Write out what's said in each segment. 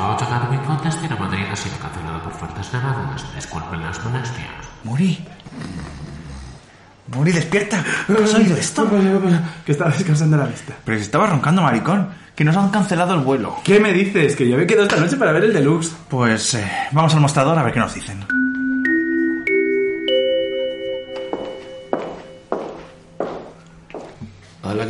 Halloween Contest en Madrid ha sido cancelado por fuertes nevadas. Disculpen las molestias. Muri. Muri, despierta. ¿Has oído esto? Que estaba descansando la vista. Pero si estaba roncando, maricón. Que nos han cancelado el vuelo. ¿Qué me dices? Que yo me quedo esta noche para ver el deluxe. Pues eh, vamos al mostrador a ver qué nos dicen.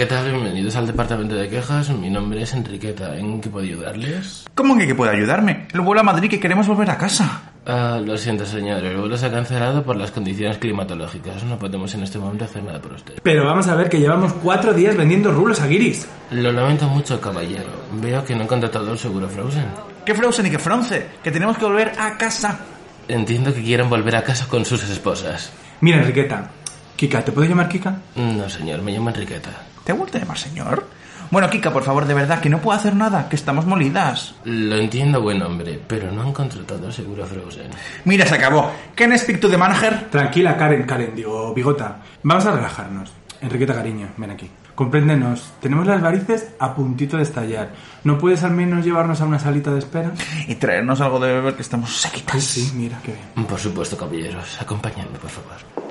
¿Qué tal? Bienvenidos al departamento de quejas. Mi nombre es Enriqueta. ¿En qué puedo ayudarles? ¿Cómo que, que puede ayudarme? El vuelo a Madrid que queremos volver a casa. Ah, lo siento, señor. El vuelo se ha cancelado por las condiciones climatológicas. No podemos en este momento hacer nada por usted. Pero vamos a ver que llevamos cuatro días vendiendo rulos a guiris. Lo lamento mucho, caballero. Veo que no han contratado el seguro Frozen. ¿Qué Frozen y qué Fronce? Que tenemos que volver a casa. Entiendo que quieren volver a casa con sus esposas. Mira, Enriqueta. Kika, ¿te puedo llamar Kika? No, señor. Me llamo Enriqueta. ¿Te ha vuelto a llamar señor? Bueno, Kika, por favor, de verdad, que no puedo hacer nada, que estamos molidas. Lo entiendo, buen hombre, pero no han contratado seguro Frozen. Mira, se acabó. ¿Can I speak to the manager? Tranquila, Karen, Karen, digo, Bigota. Vamos a relajarnos. Enriqueta, cariño, ven aquí. Compréndenos. Tenemos las varices a puntito de estallar. ¿No puedes al menos llevarnos a una salita de espera? Y traernos algo de beber, que estamos sequitas. Sí, sí, mira, qué bien. Por supuesto, caballeros. Acompañadme, por favor.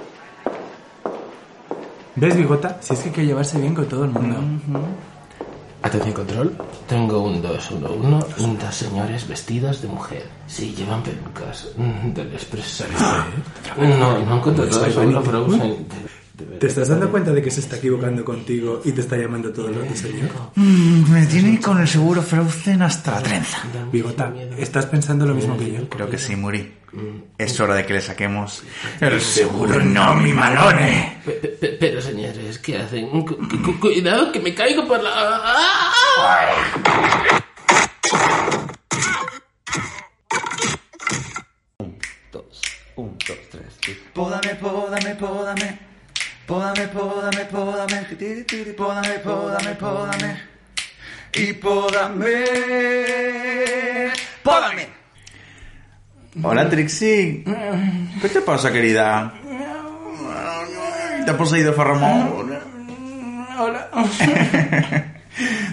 ¿Ves, Bigota? Si es que hay que llevarse bien con todo el mundo. Atención, control. Tengo un 211 y dos señores vestidos de mujer. Sí, llevan pelucas. Mm, Del expreso. No, no han contratado el seguro Frozen. ¿Te estás dando cuenta de que se está equivocando contigo y te está llamando todo el rato señor? Mm, me tiene con el seguro Frozen hasta la trenza. Bigota, ¿estás pensando lo mismo que yo? Creo que sí, Muri. Es hora de que le saquemos el seguro no, mi malone. Pe- pe- Pero, señores, ¿qué hacen? Cu- cu- cuidado, que me caigo por la... ¡Ah! Pódame, pódame, pódame. Pódame, pódame, pódame. Tiri, tiri, Pódame, pódame, pódame. Y pódame. ¡Pódame! Hola, Trixie. ¿Qué te pasa, querida? ¿Te ha poseído Farramón? Hola.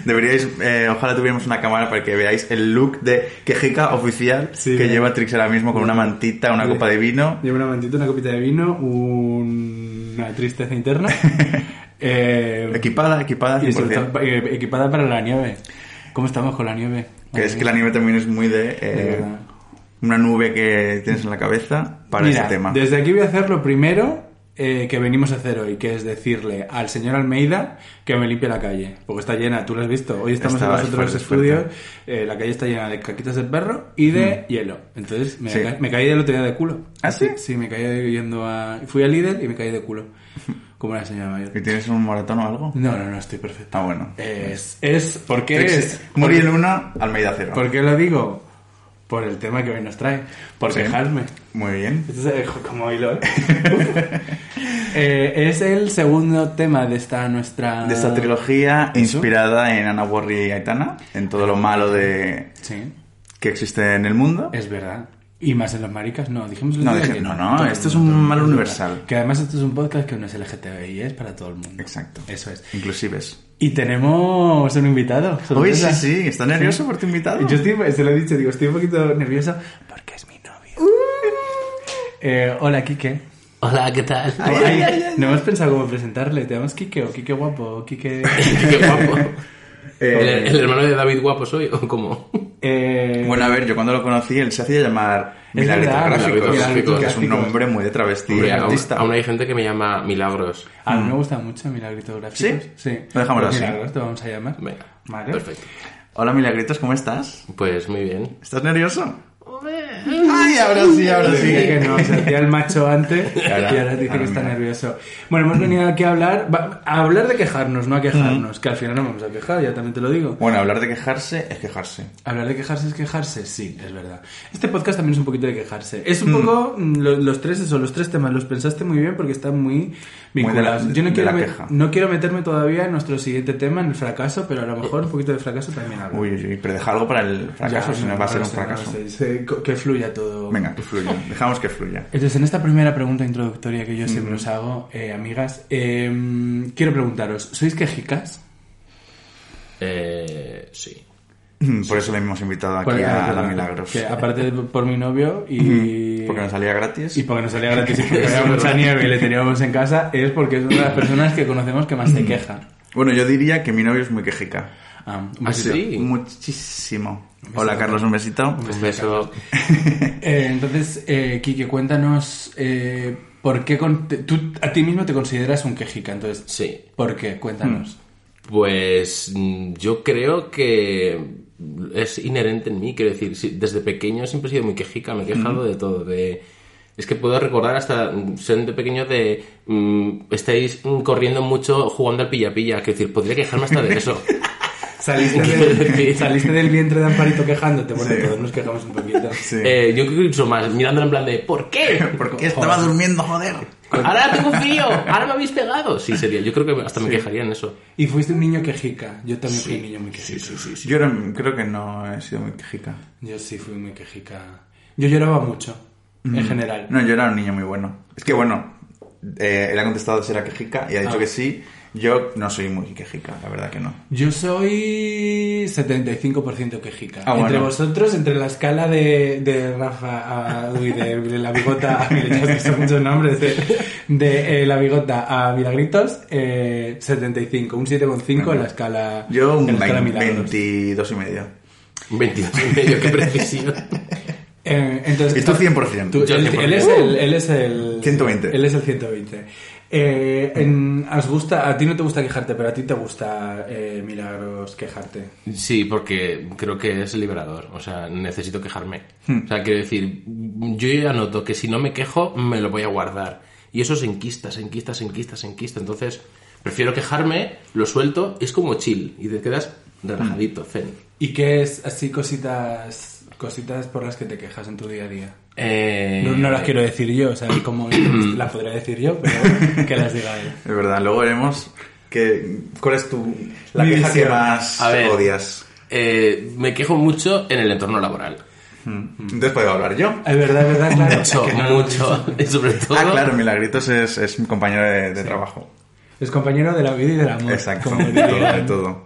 Deberíais, eh, ojalá tuviéramos una cámara para que veáis el look de quejica oficial Sí. que lleva Trix ahora mismo con una mantita, una copa de vino. Llevo una mantita, una copita de vino, un- una tristeza interna. eh, Equipada, equipada, y sobre 100%. todo, eh, equipada para la nieve. ¿Cómo estamos con la nieve? Que es que la nieve también es muy de... eh. Una nube que tienes en la cabeza para Mira, ese tema. Desde aquí voy a hacer lo primero eh, que venimos a hacer hoy, que es decirle al señor Almeida que me limpie la calle. Porque está llena, tú lo has visto. Hoy estamos Está- en los otros estudios, eh, la calle está llena de caquitas de perro y de hielo. Entonces me, Sí. ca- me caí el otro día de culo. ¿Ah, sí? Sí, me caí yendo a... Fui al líder y me caí de culo. Como una señora mayor. ¿Y tienes un moratón o algo? No, no, no, estoy perfecto. Ah, bueno. Es, es, ¿por qué Trix, es? Muri el 1, Almeida 0. ¿Por qué lo digo? Por el tema que hoy nos trae. Por Sí. quejarme. Muy bien. Este es como hilo, ¿eh? Eh, es el segundo tema de esta nuestra... De esta trilogía ¿Eso? inspirada en Ana Warri y Aitana, en todo lo malo de Sí, que existe en el mundo. es verdad. Y más en los maricas, no, dijimos el No, dije- que no, no, esto es un mal universal. Que además esto es un podcast que no es LGTBI, es para todo el mundo. Exacto. Eso es. Inclusives. Y tenemos un invitado. Uy, sorpresa. sí, sí. ¿Estás nervioso por tu invitado? Yo estoy, se lo he dicho, digo, estoy un poquito nervioso porque es mi novio. Eh, hola, Kike. Hola, ¿qué tal? Ay, no hemos pensado cómo presentarle. ¿Te llamas Kike o Kike guapo o Kike...? Qué guapo. Eh, ¿El, el hermano de David Guapo soy o cómo? Eh, Bueno, a ver, yo cuando lo conocí, él se hacía llamar Milagritos Gráficos, que es un nombre muy de travesti Hombre, aún, artista. aún hay gente que me llama Milagros. A mí me gusta mucho Milagritos Gráficos. ¿Sí? Sí. Lo dejamos Pues así. Milagros te vamos a llamar. Venga, Vale. perfecto. Hola, Milagritos, ¿cómo estás? Pues muy bien. ¿Estás nervioso? Ay, ahora sí, ahora sí. dije que no, se hacía el macho antes y ahora- ahora dice ahora que está mira. nervioso. Bueno, hemos venido aquí a hablar, a hablar de quejarnos, no a quejarnos, que al final no vamos a quejar, ya también te lo digo. Bueno, hablar de quejarse es quejarse. Hablar de quejarse es quejarse, sí, es verdad. Este podcast también es un poquito de quejarse. Es un poco mm, lo- los tres eso, los tres temas los pensaste muy bien porque están muy vinculados. de la- Yo no quiero me- no quiero meterme todavía en nuestro siguiente tema, en el fracaso, pero a lo mejor un poquito de fracaso también hablo. Uy, uy, pero deja algo para el fracaso, Ya, si no va a ser no un no fracaso. sé, que fluya todo. Venga, que fluya. Dejamos que fluya. Entonces, en esta primera pregunta introductoria que yo siempre os hago, eh, amigas, eh, quiero preguntaros, ¿sois quejicas? Eh, sí. Por eso le hemos invitado aquí a la Milagros. Que aparte de por mi novio y... Porque nos salía gratis. Y porque nos salía gratis y porque había mucha nieve y le teníamos en casa, es porque es una de las personas que conocemos que más se queja. Bueno, yo diría que mi novio es muy quejica. Ah, un ¿Ah, besito. sí? Muchísimo. Hola, Carlos, un besito. Un beso. Eh, entonces, eh, Kike, cuéntanos eh, por qué con- tú a ti mismo te consideras un quejica. Entonces, Sí. ¿por qué? Cuéntanos. Pues mm, yo creo que es inherente en mí, quiero decir, desde pequeño siempre he sido muy quejica, me he quejado de todo, de... Es que puedo recordar hasta mm, ser de pequeño de... mm, estáis corriendo mucho jugando al pilla-pilla, quiero decir, podría quejarme hasta de eso. Saliste, del, saliste del vientre de Amparito quejándote. Bueno, Sí. todos nos quejamos un poquito. Sí. Eh, yo creo que incluso más, mirándolo en plan de ¿por qué? ¿Por qué estaba durmiendo, joder? Ahora tengo frío, ahora me habéis pegado. Sí, sería, yo creo que hasta me quejaría en eso. Y fuiste un niño quejica. Yo también fui un niño muy quejica. Yo era- creo que no he sido muy quejica. Yo sí fui muy quejica. Yo lloraba mucho, en general. No, yo era un niño muy bueno. Es que bueno, eh, él ha contestado si era quejica y ha dicho Ah. que sí. Yo no soy muy quejica, la verdad que no. Yo soy 75% quejica. Ah, entre bueno. vosotros, entre la escala de, de Rafa a, uy, de, de la bigota ya has visto muchos nombres de, de, eh, la bigota a Milagritos, eh, 75, un 7,5 en la escala Yo un en la escala 20, Milagros. 22 y medio. Un 22 y medio, qué precisión. Eh, entonces, Y tú 100%. Tú- Yo él, 100%. él es el, él es el 120. Él es el 120. Eh, en- ¿os gusta, a ti no te gusta quejarte, pero a ti te gusta eh, Milagros quejarte. Sí, porque creo que es liberador. O sea, necesito quejarme. O sea, quiero decir, yo ya noto que si no me quejo, me lo voy a guardar. Y eso se enquista, se enquista, se enquista, se enquista. Entonces, prefiero quejarme, lo suelto, es como chill. Y te quedas relajadito, zen. ¿Y qué es así cositas cositas por las que te quejas en tu día a día? Eh, No, no las quiero decir yo, o sea, como las podría decir yo, pero que las diga él. Es verdad, luego veremos que, cuál es tu, la Mi queja que más A ver. odias. eh, me quejo mucho en el entorno laboral. Entonces puedo hablar yo. Es verdad, es verdad, claro. Mucho, que no lo mucho. Y sobre todo... Ah, claro, Milagritos es, es mi compañero de, de trabajo. Es compañero de la vida y del amor. Exacto, como de todo, de todo.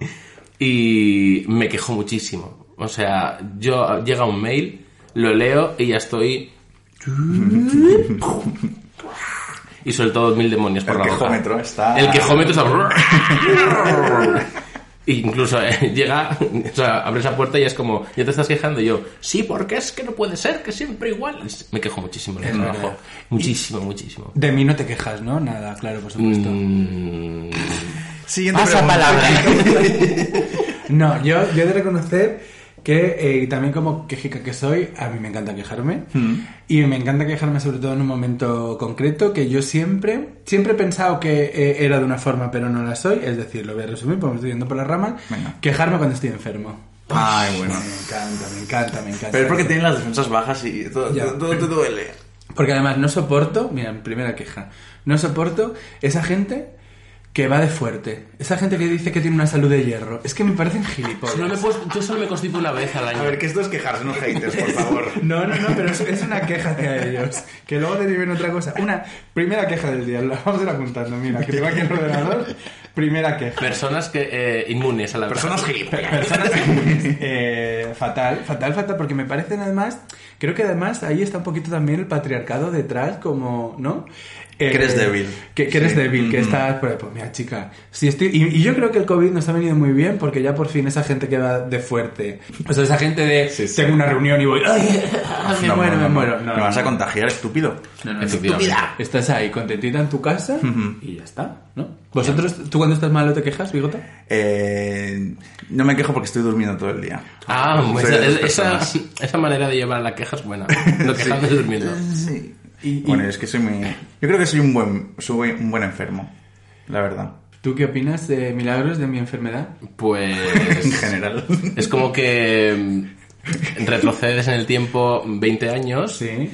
y me quejo muchísimo. O sea, yo llega un mail, lo leo y ya estoy. Y suelto dos mil demonios por El la boca. quejómetro está... El quejómetro está. Incluso eh, llega, o sea, abre esa puerta y es como, ya te estás quejando y yo, sí, porque es que no puede ser, que siempre igual. Me quejo muchísimo en el trabajo. Muchísimo, muchísimo. De mí no te quejas, ¿no? Nada, claro, por supuesto. Mm, Siguiente Pasa pregunta. palabra. No, yo, yo he de reconocer que eh, también como quejica que soy, a mí me encanta quejarme. Y me encanta quejarme sobre todo en un momento concreto que yo siempre, siempre he pensado que eh, era de una forma pero no la soy. Es decir, lo voy a resumir porque me estoy yendo por las ramas. Venga. Quejarme cuando estoy enfermo. Ay, bueno. Me encanta, me encanta, me encanta. Pero es porque tienen las defensas bajas y todo, Ya. todo, todo te duele. Porque además no soporto, mira, primera queja, no soporto esa gente que va de fuerte. Esa gente que dice que tiene una salud de hierro. Es que me parecen gilipollas. solo me puedo- yo solo me constipo una vez al año. A ver, que esto es quejarse, no haters, por favor. No, no, no, pero es, es una queja hacia ellos. Que luego deriven otra cosa. Una primera queja del día, la vamos a ir apuntando. Mira, que tengo aquí el ordenador. Primera queja. Personas que eh, inmunes a la Personas gilipollas. Personas eh, fatal, fatal, fatal, porque me parecen además, creo que además ahí está un poquito también el patriarcado detrás, como, ¿no? Eh, Que eres débil. Que, que eres Sí. débil, que Ujú. estás, pues, pues, mira, chica, si estoy, y, y yo creo que el COVID nos ha venido muy bien porque ya por fin esa gente que va de fuerte, o sea, esa gente de, Sí, sí. tengo una reunión y voy, ay, me No, muero, no, me no, muero. Me no, vas a contagiar, estúpido. No, no, Efectivamente. Estás ahí contentita en tu casa y ya está, ¿no? ¿Vosotros, tú cuando estás malo te quejas, Bigota? Eh, no me quejo porque estoy durmiendo todo el día. Ah, pues esa, esa, manera de llevar la queja es buena. No quejándose durmiendo. Sí. Y- bueno, y- es que soy muy... Yo creo que soy un buen, soy un buen enfermo, la verdad. ¿Tú qué opinas de Milagros, de mi enfermedad? Pues. En general. Es como que mm, retrocedes en el tiempo 20 años Sí.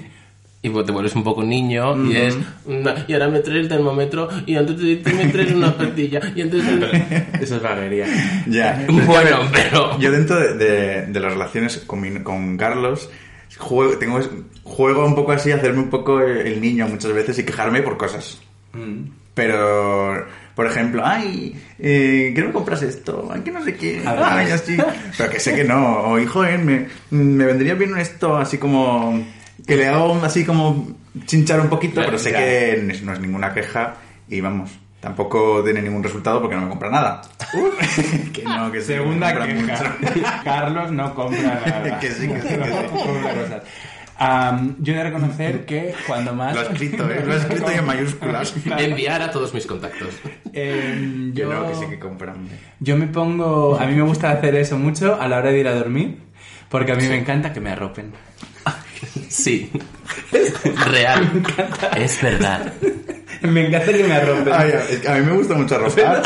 y te vuelves un poco niño y es. "Na, Y ahora me traes el termómetro y antes de irte me traes una pastilla y antes. Eso es vaguería. ya. Bueno, pero. Yo dentro de, de- de las relaciones con, mi- con Carlos, juego, tengo, juego un poco así, hacerme un poco el niño muchas veces y quejarme por cosas. Pero, Por ejemplo, ay, eh, ¿qué no me compras esto? Ay, que no sé qué. Ay, así. Pero que sé que no. O, hijo, eh, me, me vendría bien esto así como... Que le hago así como chinchar un poquito, pero sé que no es ninguna queja y vamos... Tampoco tiene ningún resultado porque no me compra nada. que no, que sí, que me Segunda compra queja. mucho. Carlos no compra nada. Que sí, que sí, que sí. No compra cosas. Am, yo he de reconocer que cuando más... Lo he escrito, ¿eh? Lo he escrito en mayúsculas. Enviar a todos mis contactos. Em, Que yo, no, que sí que compran. yo me pongo... A mí me gusta hacer eso mucho a la hora de ir a dormir, porque a mí me encanta que me arropen. Sí. Real. Es verdad. me encanta que me arropen. Ay, a mí me gusta mucho arropar.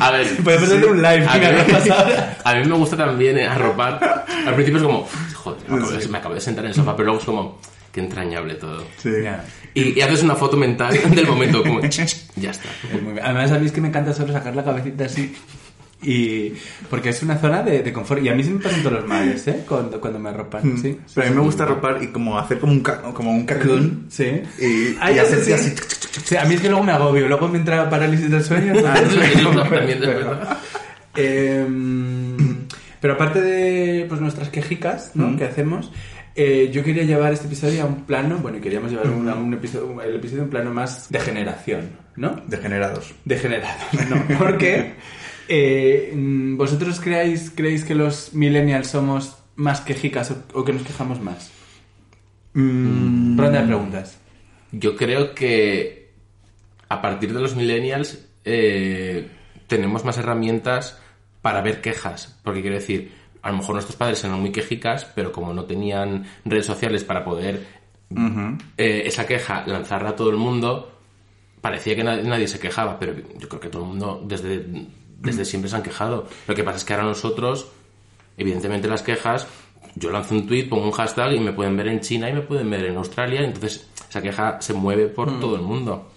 A ver. Podemos hacer un live, A mí, a me gusta también eh, arropar. Al principio es como, joder, me acabo, de, me acabo de sentar en el sofá, pero luego es como, qué entrañable todo. Sí. Ya. Y, y haces una foto mental del momento, como, ya está. Es muy bien. Además, a mí es que me encanta solo sacar la cabecita así. Y porque es una zona de, de confort. Y a mí se me pasan todos los males, ¿eh? Cuando, cuando me arropan. Sí. Pero a mí me gusta arropar y como hacer como un, ca- como un cacún. Sí. Y, Ay, y hacerte sí. así. Sí, a mí es que luego me agobio. Luego me entra parálisis del sueño. Ah, Sí, también verdad. Em, pero aparte de pues, nuestras quejicas ¿no? Mm. que hacemos, eh, yo quería llevar este episodio a un plano, bueno, y queríamos llevar un, a un episodio, el episodio a un plano más de generación, ¿no? Degenerados. Degenerado, ¿no? Porque eh, mm, vosotros creáis, creéis que los millennials somos más quejicas o, o que nos quejamos más. Mm, Ronda de preguntas. Yo creo que a partir de los millennials eh, tenemos más herramientas para ver quejas. Porque quiero decir, a lo mejor nuestros padres eran muy quejicas, pero como no tenían redes sociales para poder eh, esa queja lanzarla a todo el mundo, parecía que nadie, nadie se quejaba. Pero yo creo que todo el mundo desde, desde siempre se han quejado. Lo que pasa es que ahora nosotros, evidentemente las quejas, yo lanzo un tweet, pongo un hashtag y me pueden ver en China y me pueden ver en Australia. Entonces esa queja se mueve por todo el mundo.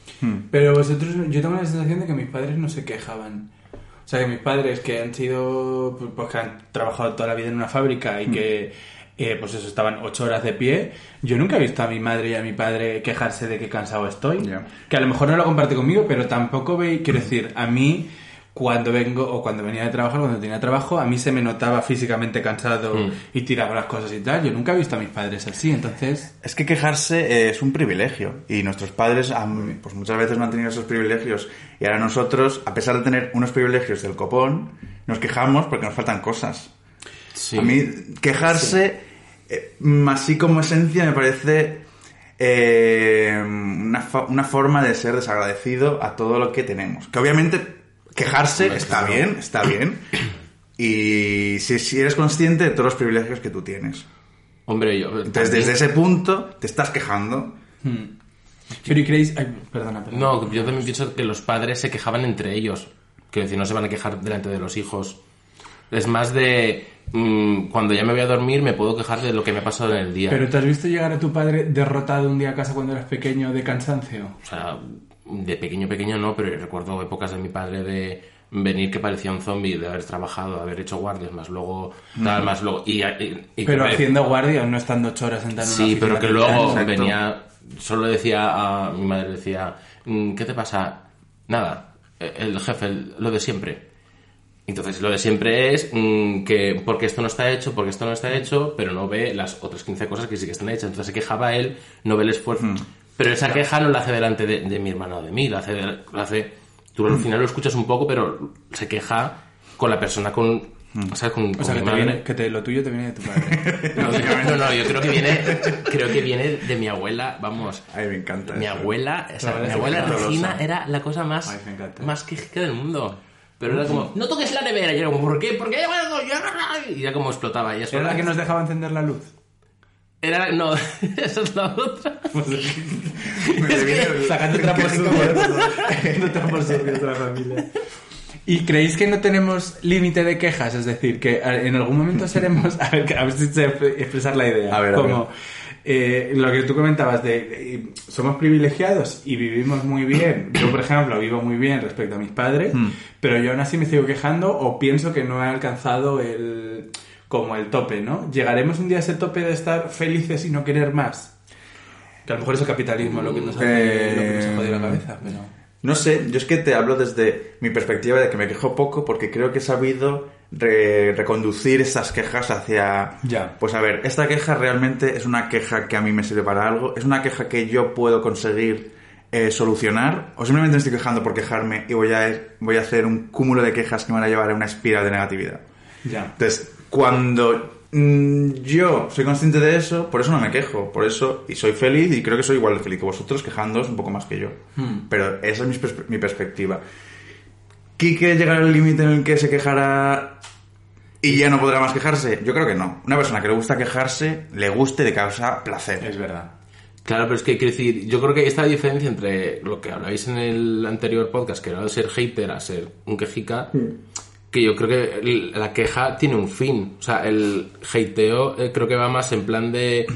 Pero vosotros, yo tengo la sensación de que mis padres no se quejaban. O sea, que mis padres que han sido, pues, pues, que han trabajado toda la vida en una fábrica y que, eh, pues eso, estaban ocho horas de pie, yo nunca he visto a mi madre y a mi padre quejarse de que cansado estoy. Ya. Que a lo mejor no lo comparte conmigo, pero tampoco veis, quiero decir, a mí cuando vengo o cuando venía de trabajar, cuando tenía trabajo, a mí se me notaba físicamente cansado Mm. y tiraba las cosas y tal. Yo nunca he visto a mis padres así, entonces... Es que quejarse es un privilegio y nuestros padres han- pues muchas veces no han tenido esos privilegios y ahora nosotros, a pesar de tener unos privilegios del copón, nos quejamos porque nos faltan cosas. Sí. A mí quejarse, eh, así como esencia, me parece eh, una, fa- una forma de ser desagradecido a todo lo que tenemos. Que obviamente quejarse Hombre, está claro. bien, está bien. Y si, si eres consciente de todos los privilegios que tú tienes. Hombre, yo... Entonces, también- desde ese punto, te estás quejando. hmm. Pero y creéis... Ay, perdona, perdona. No, yo también pienso que los padres se quejaban entre ellos. Quiero decir, no se van a quejar delante de los hijos. Es más de... mm, cuando ya me voy a dormir me puedo quejar de lo que me ha pasado en el día. ¿Pero te has visto llegar a tu padre derrotado un día a casa cuando eras pequeño de cansancio? O sea, de pequeño pequeño no, pero recuerdo épocas de mi padre de venir que parecía un zombie, de haber trabajado, de haber hecho guardias, más luego tal, más luego... Y, y- y- Pero que- haciendo guardia, no estando ocho horas sentado en una Sí, pero que luego. Exacto. venía, solo decía a mi madre, decía, "Mm, ¿qué te pasa? Nada, el jefe, el- lo de siempre. Entonces, lo de siempre es mm, que porque esto no está hecho, porque esto no está hecho, pero no ve las otras 15 cosas que sí que están hechas. Entonces se quejaba él, no ve el esfuerzo. Pero esa queja no la hace delante de, de mi hermano o de mí, la hace, de- la hace... Tú al final lo escuchas un poco, pero se queja con la persona con... O sea, con, O con sea, mi que, te madre. viene- que te- lo tuyo te viene de tu padre. No, no, yo creo que viene, creo que viene de mi abuela, vamos. Ay, me encanta. Mi eso. abuela, o sea, mi abuela. Regina era la cosa más, Ay, más quejica del mundo. Pero era como, no toques la nevera. Y era como, ¿por qué? ¿Por qué? Y ya como explotaba. Y eso ¿Era la que nos dejaba encender la luz? Era, no, esa es la otra. Sacando trapos sucios. Sacando trapos sucios de la familia. ¿Y creéis que no tenemos límite de quejas? Es decir, que eh, en algún momento seremos... A ver, a ver si sé expresar la idea. A ver, a Como eh, lo que tú comentabas de... eh, somos privilegiados y vivimos muy bien. Yo, por ejemplo, vivo muy bien respecto a mis padres, Hmm. pero yo aún así me sigo quejando o pienso que no he alcanzado el... como el tope, ¿no? ¿Llegaremos un día a ese tope de estar felices y no querer más? Que a lo mejor es el capitalismo lo que nos hace, lo que nos ha jodido la cabeza, pero... No sé, yo es que te hablo desde mi perspectiva de que me quejo poco porque creo que he sabido re- reconducir estas quejas hacia... Ya. Pues a ver, esta queja realmente es una queja que a mí me sirve para algo, es una queja que yo puedo conseguir eh, solucionar o simplemente me estoy quejando por quejarme y voy a, voy a hacer un cúmulo de quejas que me van a llevar a una espiral de negatividad. Ya. Entonces, cuando mm, yo soy consciente de eso, por eso no me quejo, por eso, y soy feliz, y creo que soy igual de feliz que vosotros, quejándoos un poco más que yo. Pero esa es mi, mi perspectiva. ¿Quique llegará al límite en el que se quejará y ya no podrá más quejarse? Yo creo que no. Una persona que le gusta quejarse, le guste de causa placer. Es verdad. Claro, pero es que quiero decir, yo creo que esta diferencia entre lo que habláis en el anterior podcast, que era de ser hater a ser un quejica, que yo creo que la queja tiene un fin. O sea, el hateo eh, creo que va más en plan de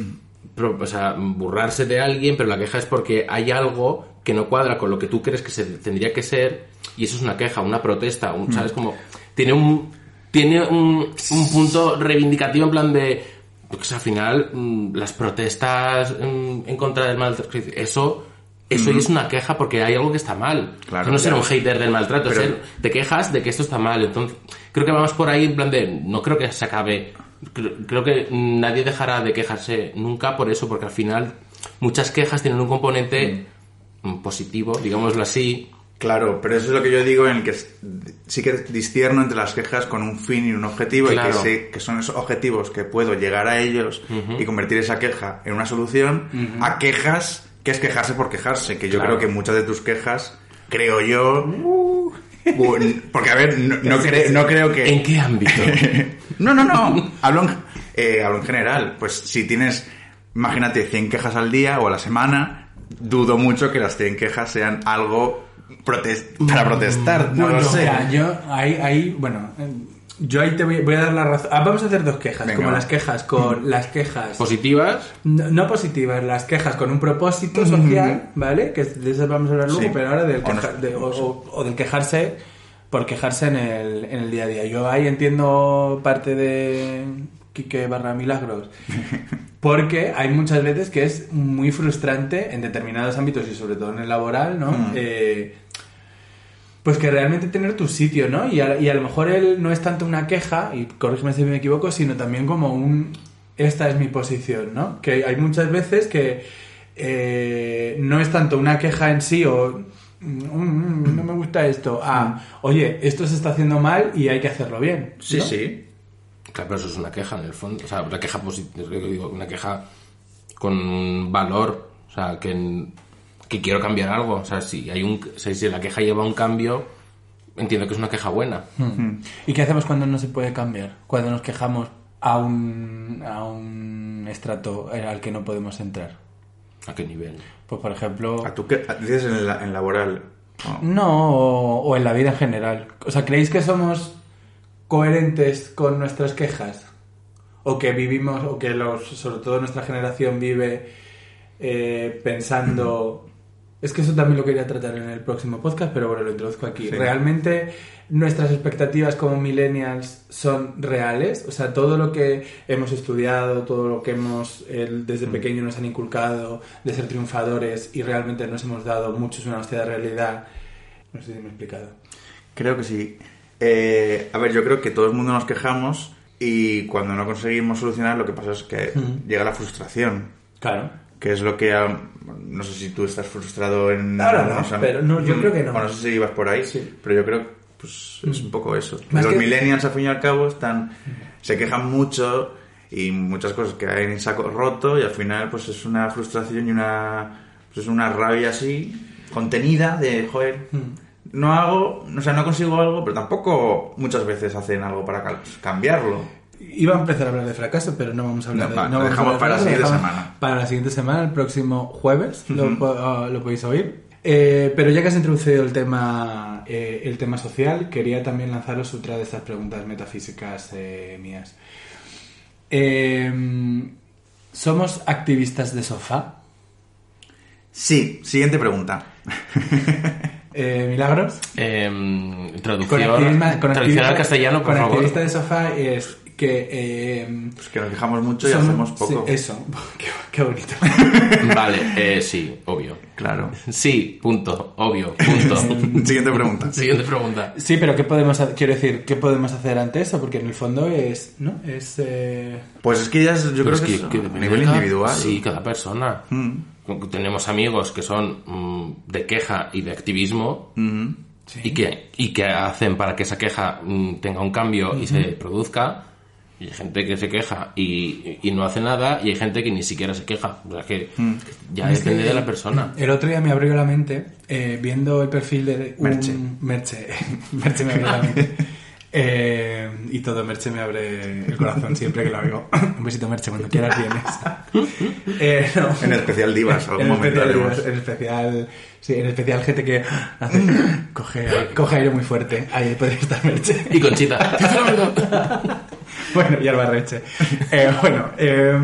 o sea, burlarse de alguien, pero la queja es porque hay algo que no cuadra con lo que tú crees que se tendría que ser, y eso es una queja, una protesta, un, ¿sabes? Como tiene un tiene un, un punto reivindicativo en plan de pues al final mm, las protestas mm, en contra del maltrato eso eso ya es una queja porque hay algo que está mal. Claro, no ser un hater del maltrato Pero- ser te quejas de que esto está mal entonces creo que vamos por ahí en plan de no creo que se acabe. Creo, creo que nadie dejará de quejarse nunca por eso porque al final muchas quejas tienen un componente mm, positivo digámoslo así. Claro, pero eso es lo que yo digo en el que sí que discierno entre las quejas con un fin y un objetivo y que sé que son esos objetivos que puedo llegar a ellos y convertir esa queja en una solución a quejas que es quejarse por quejarse, que yo Claro. creo que muchas de tus quejas, creo yo, bu- porque a ver, no, no, cre- no creo que... ¿en qué ámbito? No, no, no. Hablo en, eh, hablo en general. Pues si tienes, imagínate, 100 quejas al día o a la semana, dudo mucho que las 100 quejas sean algo protes- para protestar. No Bueno, lo sé. yo ahí, ahí, bueno, yo ahí te voy, voy a dar la razón. Ah, vamos a hacer dos quejas, Venga, como va. las quejas con las quejas positivas no, no positivas, las quejas con un propósito social, ¿vale? Que de eso vamos a hablar luego, Sí. pero ahora del, O no- queja- de- o, o- o del quejarse por quejarse en el, en el día a día. Yo ahí entiendo parte de Quique barra Milagros. Porque hay muchas veces que es muy frustrante en determinados ámbitos y sobre todo en el laboral, ¿no? Mm. Eh, pues que realmente tener tu sitio, ¿no? Y a, y a lo mejor él no es tanto una queja, y corrígeme si me equivoco, sino también como un esta es mi posición, ¿no? Que hay muchas veces que eh, no es tanto una queja en sí o "Mm, mm, no me gusta esto, a oye, esto se está haciendo mal y hay que hacerlo bien. Sí, ¿no? sí. Claro, pero eso es una queja en el fondo. O sea, una queja positiva, digo, una queja con valor. O sea, que, que quiero cambiar algo. O sea, si hay un, si, si la queja lleva un cambio, entiendo que es una queja buena. Hmm. ¿Y qué hacemos cuando no se puede cambiar? Cuando nos quejamos a un, a un estrato al que no podemos entrar. ¿A qué nivel? Pues por ejemplo... ¿A tú qué dices en, la- en laboral? Oh. No, o, o en la vida en general. O sea, ¿creéis que somos coherentes con nuestras quejas? O que vivimos, o que los, sobre todo nuestra generación vive eh, pensando... Es que eso también lo quería tratar en el próximo podcast, pero bueno, lo introduzco aquí. Sí. ¿Realmente nuestras expectativas como millennials son reales? O sea, todo lo que hemos estudiado, todo lo que hemos desde pequeño nos han inculcado de ser triunfadores y realmente nos hemos dado mucho es una hostia de realidad. No sé si me he explicado. Creo que sí. Eh, a ver, yo creo que todo el mundo nos quejamos y cuando no conseguimos solucionar lo que pasa es que llega la frustración. Claro. Que es lo que... ah, No sé si tú estás frustrado en... Ahora no, pero no, yo creo que no. O no sé si ibas por ahí, Sí. pero yo creo que pues, es un poco eso. Más Los que- millennials, al fin y al cabo, están se quejan mucho y muchas cosas que hay en saco roto y al final pues es una frustración y una... Pues es una rabia así, contenida de, joder, no hago, o sea, no consigo algo, pero tampoco muchas veces hacen algo para cambiarlo. Iba a empezar a hablar de fracaso, pero no vamos a hablar No, de va, lo vamos a dejamos hablar para la siguiente semana. Para la siguiente semana, el próximo jueves, lo, ah, lo podéis oír. Eh, pero ya que has introducido el tema, eh, el tema social, quería también lanzaros otra de estas preguntas metafísicas eh, mías. Eh, ¿Somos activistas de sofá? Sí, siguiente pregunta. Eh, ¿Milagros? Eh, Con traducción, activismo- con traducción activista- al castellano, por con favor. activista de sofá es que... eh, Pues que nos quejamos mucho y hacemos poco. sí, eso, qué, qué bonito. Vale, eh, sí, obvio. Claro. Sí, punto, obvio, punto. Siguiente pregunta. Siguiente pregunta. Sí, pero ¿qué podemos ha- quiero decir, qué podemos hacer ante eso? Porque en el fondo es, ¿no? Es eh, Pues es que ya es- yo Pero creo que, es es que a nivel cada- individual. Sí, cada persona. Mm. Tenemos amigos que son mm, de queja y de activismo Mm. y, que, y que hacen para que esa queja mm, tenga un cambio y se produzca. Y hay gente que se queja y, y no hace nada y hay gente que ni siquiera se queja. O sea que Mm. ya Es depende que de la persona. El otro día me abrió la mente eh, viendo el perfil de un... Merche. Merche. Merche me abrió la mente. Eh, y todo Merche me abre el corazón siempre que lo oigo. Un besito Merche, cuando quieras vienes. Eh, no. En especial divas, algún en momento especial, haremos. en especial, sí, en especial gente que hace, coge, coge aire muy fuerte. Ahí podría estar Merche. Y Conchita. Bueno, y Albarreche. Eh, bueno, eh,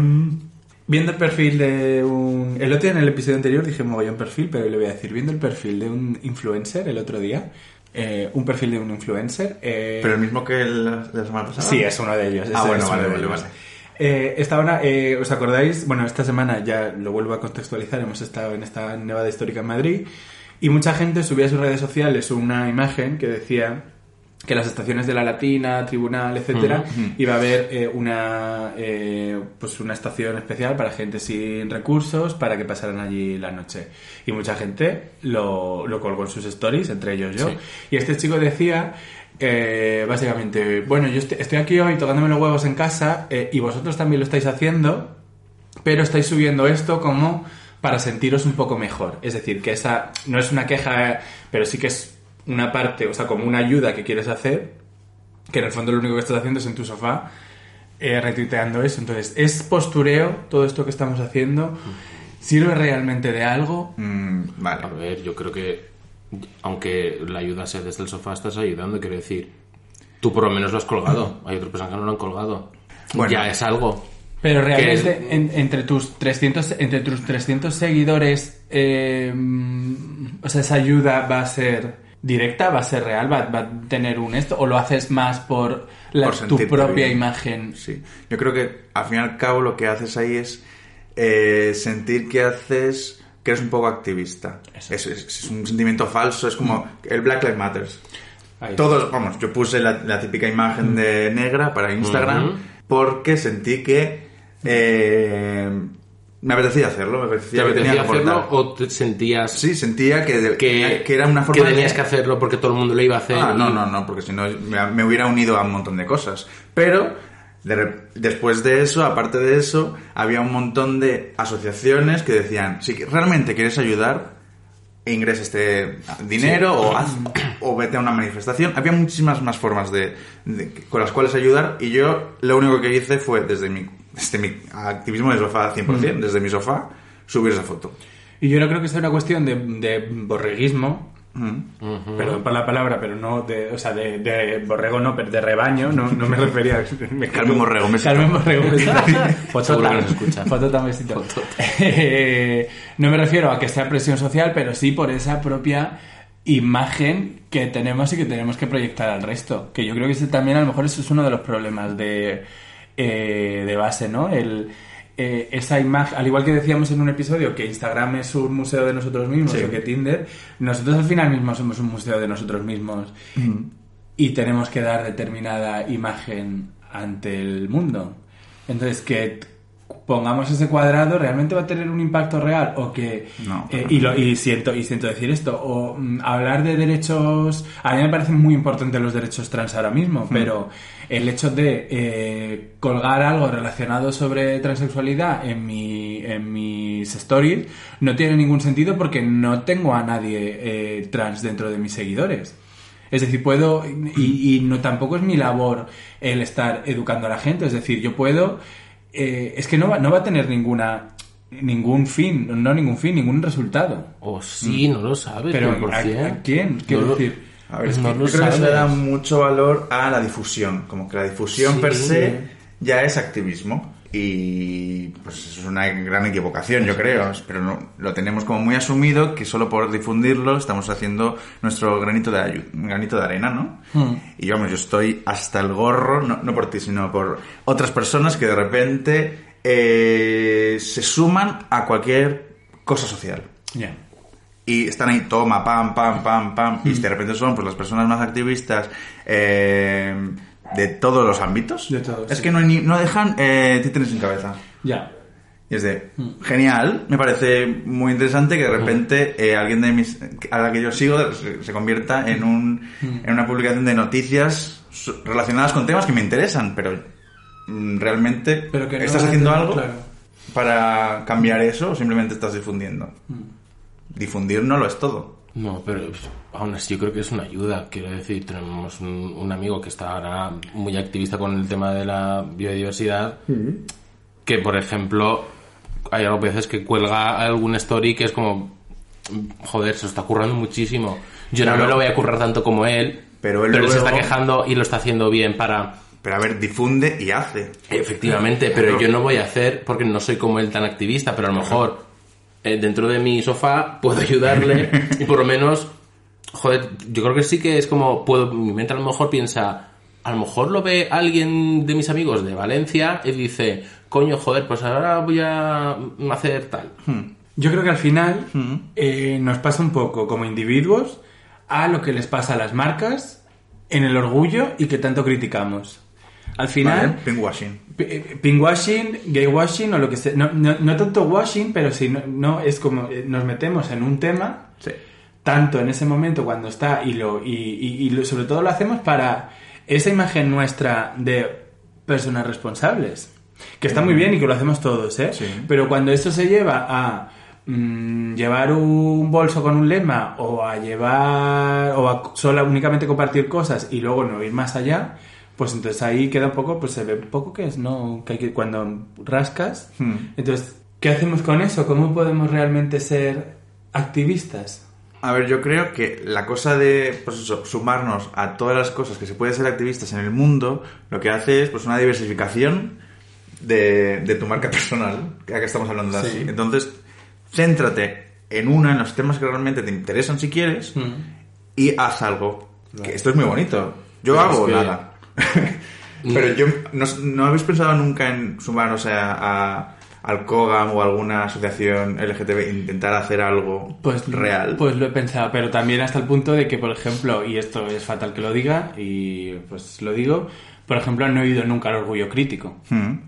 viendo el perfil de un... El otro día en el episodio anterior dije mogollón perfil, pero le voy a decir, viendo el perfil de un influencer el otro día, eh, un perfil de un influencer... eh, Pero el mismo que el de la semana pasada. Sí, es uno de ellos. Ah, bueno, vale, vale, vale. Eh, esta hora, eh, ¿os acordáis? Bueno, esta semana ya lo vuelvo a contextualizar, hemos estado en esta nevada histórica en Madrid y mucha gente subía a sus redes sociales una imagen que decía que las estaciones de la Latina, Tribunal, etcétera, iba a haber eh, una eh, pues una estación especial para gente sin recursos para que pasaran allí la noche. Y mucha gente lo, lo colgó en sus stories, entre ellos yo. Sí. Y este chico decía, eh, básicamente, bueno, yo estoy, estoy aquí hoy tocándome los huevos en casa eh, y vosotros también lo estáis haciendo, pero estáis subiendo esto como para sentiros un poco mejor. Es decir, que esa no es una queja, pero sí que es una parte, o sea, como una ayuda que quieres hacer, que en el fondo lo único que estás haciendo es en tu sofá eh, retuiteando eso. Entonces, ¿es postureo todo esto que estamos haciendo? ¿Sirve realmente de algo? Mm, vale. A ver, yo creo que aunque la ayuda sea desde el sofá, estás ayudando, quiero decir. Tú por lo menos lo has colgado. Hay otras personas que no lo han colgado. Bueno. ya es algo. Pero realmente en- entre tus 300 entre tus 300 seguidores, eh, mm, o sea, esa ayuda va a ser directa, va a ser real, va, va a tener un esto, o lo haces más por, la- Por tu propia bien. imagen. Sí. Yo creo que al fin y al cabo lo que haces ahí es eh, sentir que haces que eres un poco activista. Es, es- es un sentimiento falso, es como el Black Lives Matter. Todos, vamos, yo puse la, la típica imagen de negra para Instagram porque sentí que eh, me apetecía hacerlo, me ¿Te apetecía, que apetecía tenía que hacerlo o te sentías Sí, sentía que, de- que, que era una forma que tenías de... que hacerlo porque todo el mundo lo iba a hacer? Ah, no, y- no, no, porque si no me, me hubiera unido a un montón de cosas. Pero de después de eso, aparte de eso, había un montón de asociaciones que decían, si realmente quieres ayudar, ingresa este dinero o, haz, o vete a una manifestación. Había muchísimas más formas de, de- con las cuales ayudar y yo lo único que hice fue desde mi, desde mi activismo de sofá 100%, desde mi sofá, subir esa foto. Y yo no creo que sea una cuestión de, de borreguismo, Mm. perdón por la palabra, pero no de, o sea, de, de borrego no, pero de rebaño, no, no me refería a... me- Carmen Borrego, besito. Carmen Borrego, Fotota, escucha. Fotota, besito. Eh, no me refiero a que sea presión social, pero sí por esa propia imagen que tenemos y que tenemos que proyectar al resto. Que yo creo que ese también a lo mejor eso es uno de los problemas de, eh, de base, ¿no? El, eh, esa imagen, al igual que decíamos en un episodio que Instagram es un museo de nosotros mismos Sí. o que Tinder, nosotros al final mismos somos un museo de nosotros mismos y tenemos que dar determinada imagen ante el mundo. Entonces, que pongamos ese cuadrado realmente va a tener un impacto real o que No, eh, y, lo, y siento y siento decir esto o mm, hablar de derechos a mí me parecen muy importantes los derechos trans ahora mismo pero el hecho de eh, colgar algo relacionado sobre transexualidad en mi en mis stories no tiene ningún sentido porque no tengo a nadie eh, trans dentro de mis seguidores. Es decir, puedo, y, y no tampoco es mi labor el estar educando a la gente, es decir, yo puedo, eh, es que no va, no va a tener ninguna, ningún fin, no ningún fin, ningún resultado. O sí, no lo sabes, Pero, ¿a, 100%. a quién? Quiero No lo- decir, A ver, es No que yo creo que se le sabes. da mucho valor a la difusión, como que la difusión Sí. per se ya es activismo. Y pues eso es una gran equivocación, yo creo. Pero no, lo tenemos como muy asumido que solo por difundirlo estamos haciendo nuestro granito de, granito de arena, ¿no? Hmm. Y vamos, yo estoy hasta el gorro, no, no por ti, sino por otras personas que de repente eh, se suman a cualquier cosa social. Ya. Y están ahí, toma, pam, pam, pam, pam. Hmm. Y de repente son pues las personas más activistas eh, de todos los ámbitos. De todos, Es sí. que no, ni- no dejan eh, títeres sin cabeza. Ya. Y es de, Hmm. genial, me parece muy interesante que de repente eh, alguien de mis, a la que yo sigo se, se convierta en, un, Hmm. en una publicación de noticias relacionadas con temas que me interesan, pero mm, realmente Pero que no estás haciendo algo claro. para cambiar eso o simplemente estás difundiendo. Hmm. Difundir no lo es todo. No, pero pues, aún así yo creo que es una ayuda. Quiero decir, tenemos un, un amigo que está ahora muy activista con el tema de la biodiversidad, que por ejemplo, hay algunas veces que cuelga algún story que es como, joder, se lo está currando muchísimo. Yo no me lo voy a currar tanto como él, Pero él se está quejando y lo está haciendo bien para... Pero a ver, difunde y hace. Efectivamente, pero yo no voy a hacer, porque no soy como él tan activista, pero a lo mejor eh, dentro de mi sofá puedo ayudarle y por lo menos, joder, yo creo que sí que es como, puedo, mi mente a lo mejor piensa, a lo mejor lo ve alguien de mis amigos de Valencia y dice, coño, joder, pues ahora voy a hacer tal. Yo creo que al final eh, nos pasa un poco como individuos a lo que les pasa a las marcas en el orgullo y que tanto criticamos. Al final, ¿Vale? Pinkwashing. Pinkwashing, gay washing o lo que sea. No, no, no tanto washing, pero sí, no, no, es como eh, nos metemos en un tema, Sí. tanto en ese momento cuando está, y, lo, y, y- y lo- sobre todo lo hacemos para esa imagen nuestra de personas responsables. Que está muy bien y que lo hacemos todos, ¿eh? Sí. Pero cuando esto se lleva a mm, llevar un bolso con un lema o a llevar o a solo únicamente compartir cosas y luego no ir más allá, pues entonces ahí queda un poco, pues se ve un poco que es, ¿no? Que hay que cuando rascas. Hmm. Entonces, ¿qué hacemos con eso? ¿Cómo podemos realmente ser activistas? A ver, yo creo que la cosa de pues eso, sumarnos a todas las cosas que se puede ser activistas en el mundo, lo que hace es pues una diversificación de, de tu marca personal, ya que estamos hablando de Sí. así. Entonces, céntrate en una, en los temas que realmente te interesan si quieres, y haz algo. Que esto es muy bonito. Yo Pero hago es que- nada. Pero yo, no, ¿no habéis pensado nunca en sumaros a, a- al COGAM o alguna asociación LGTB intentar hacer algo real? Pues lo he pensado, pero también hasta el punto de que, por ejemplo, y esto es fatal que lo diga, y pues lo digo, por ejemplo, no he ido nunca al orgullo crítico. Hmm.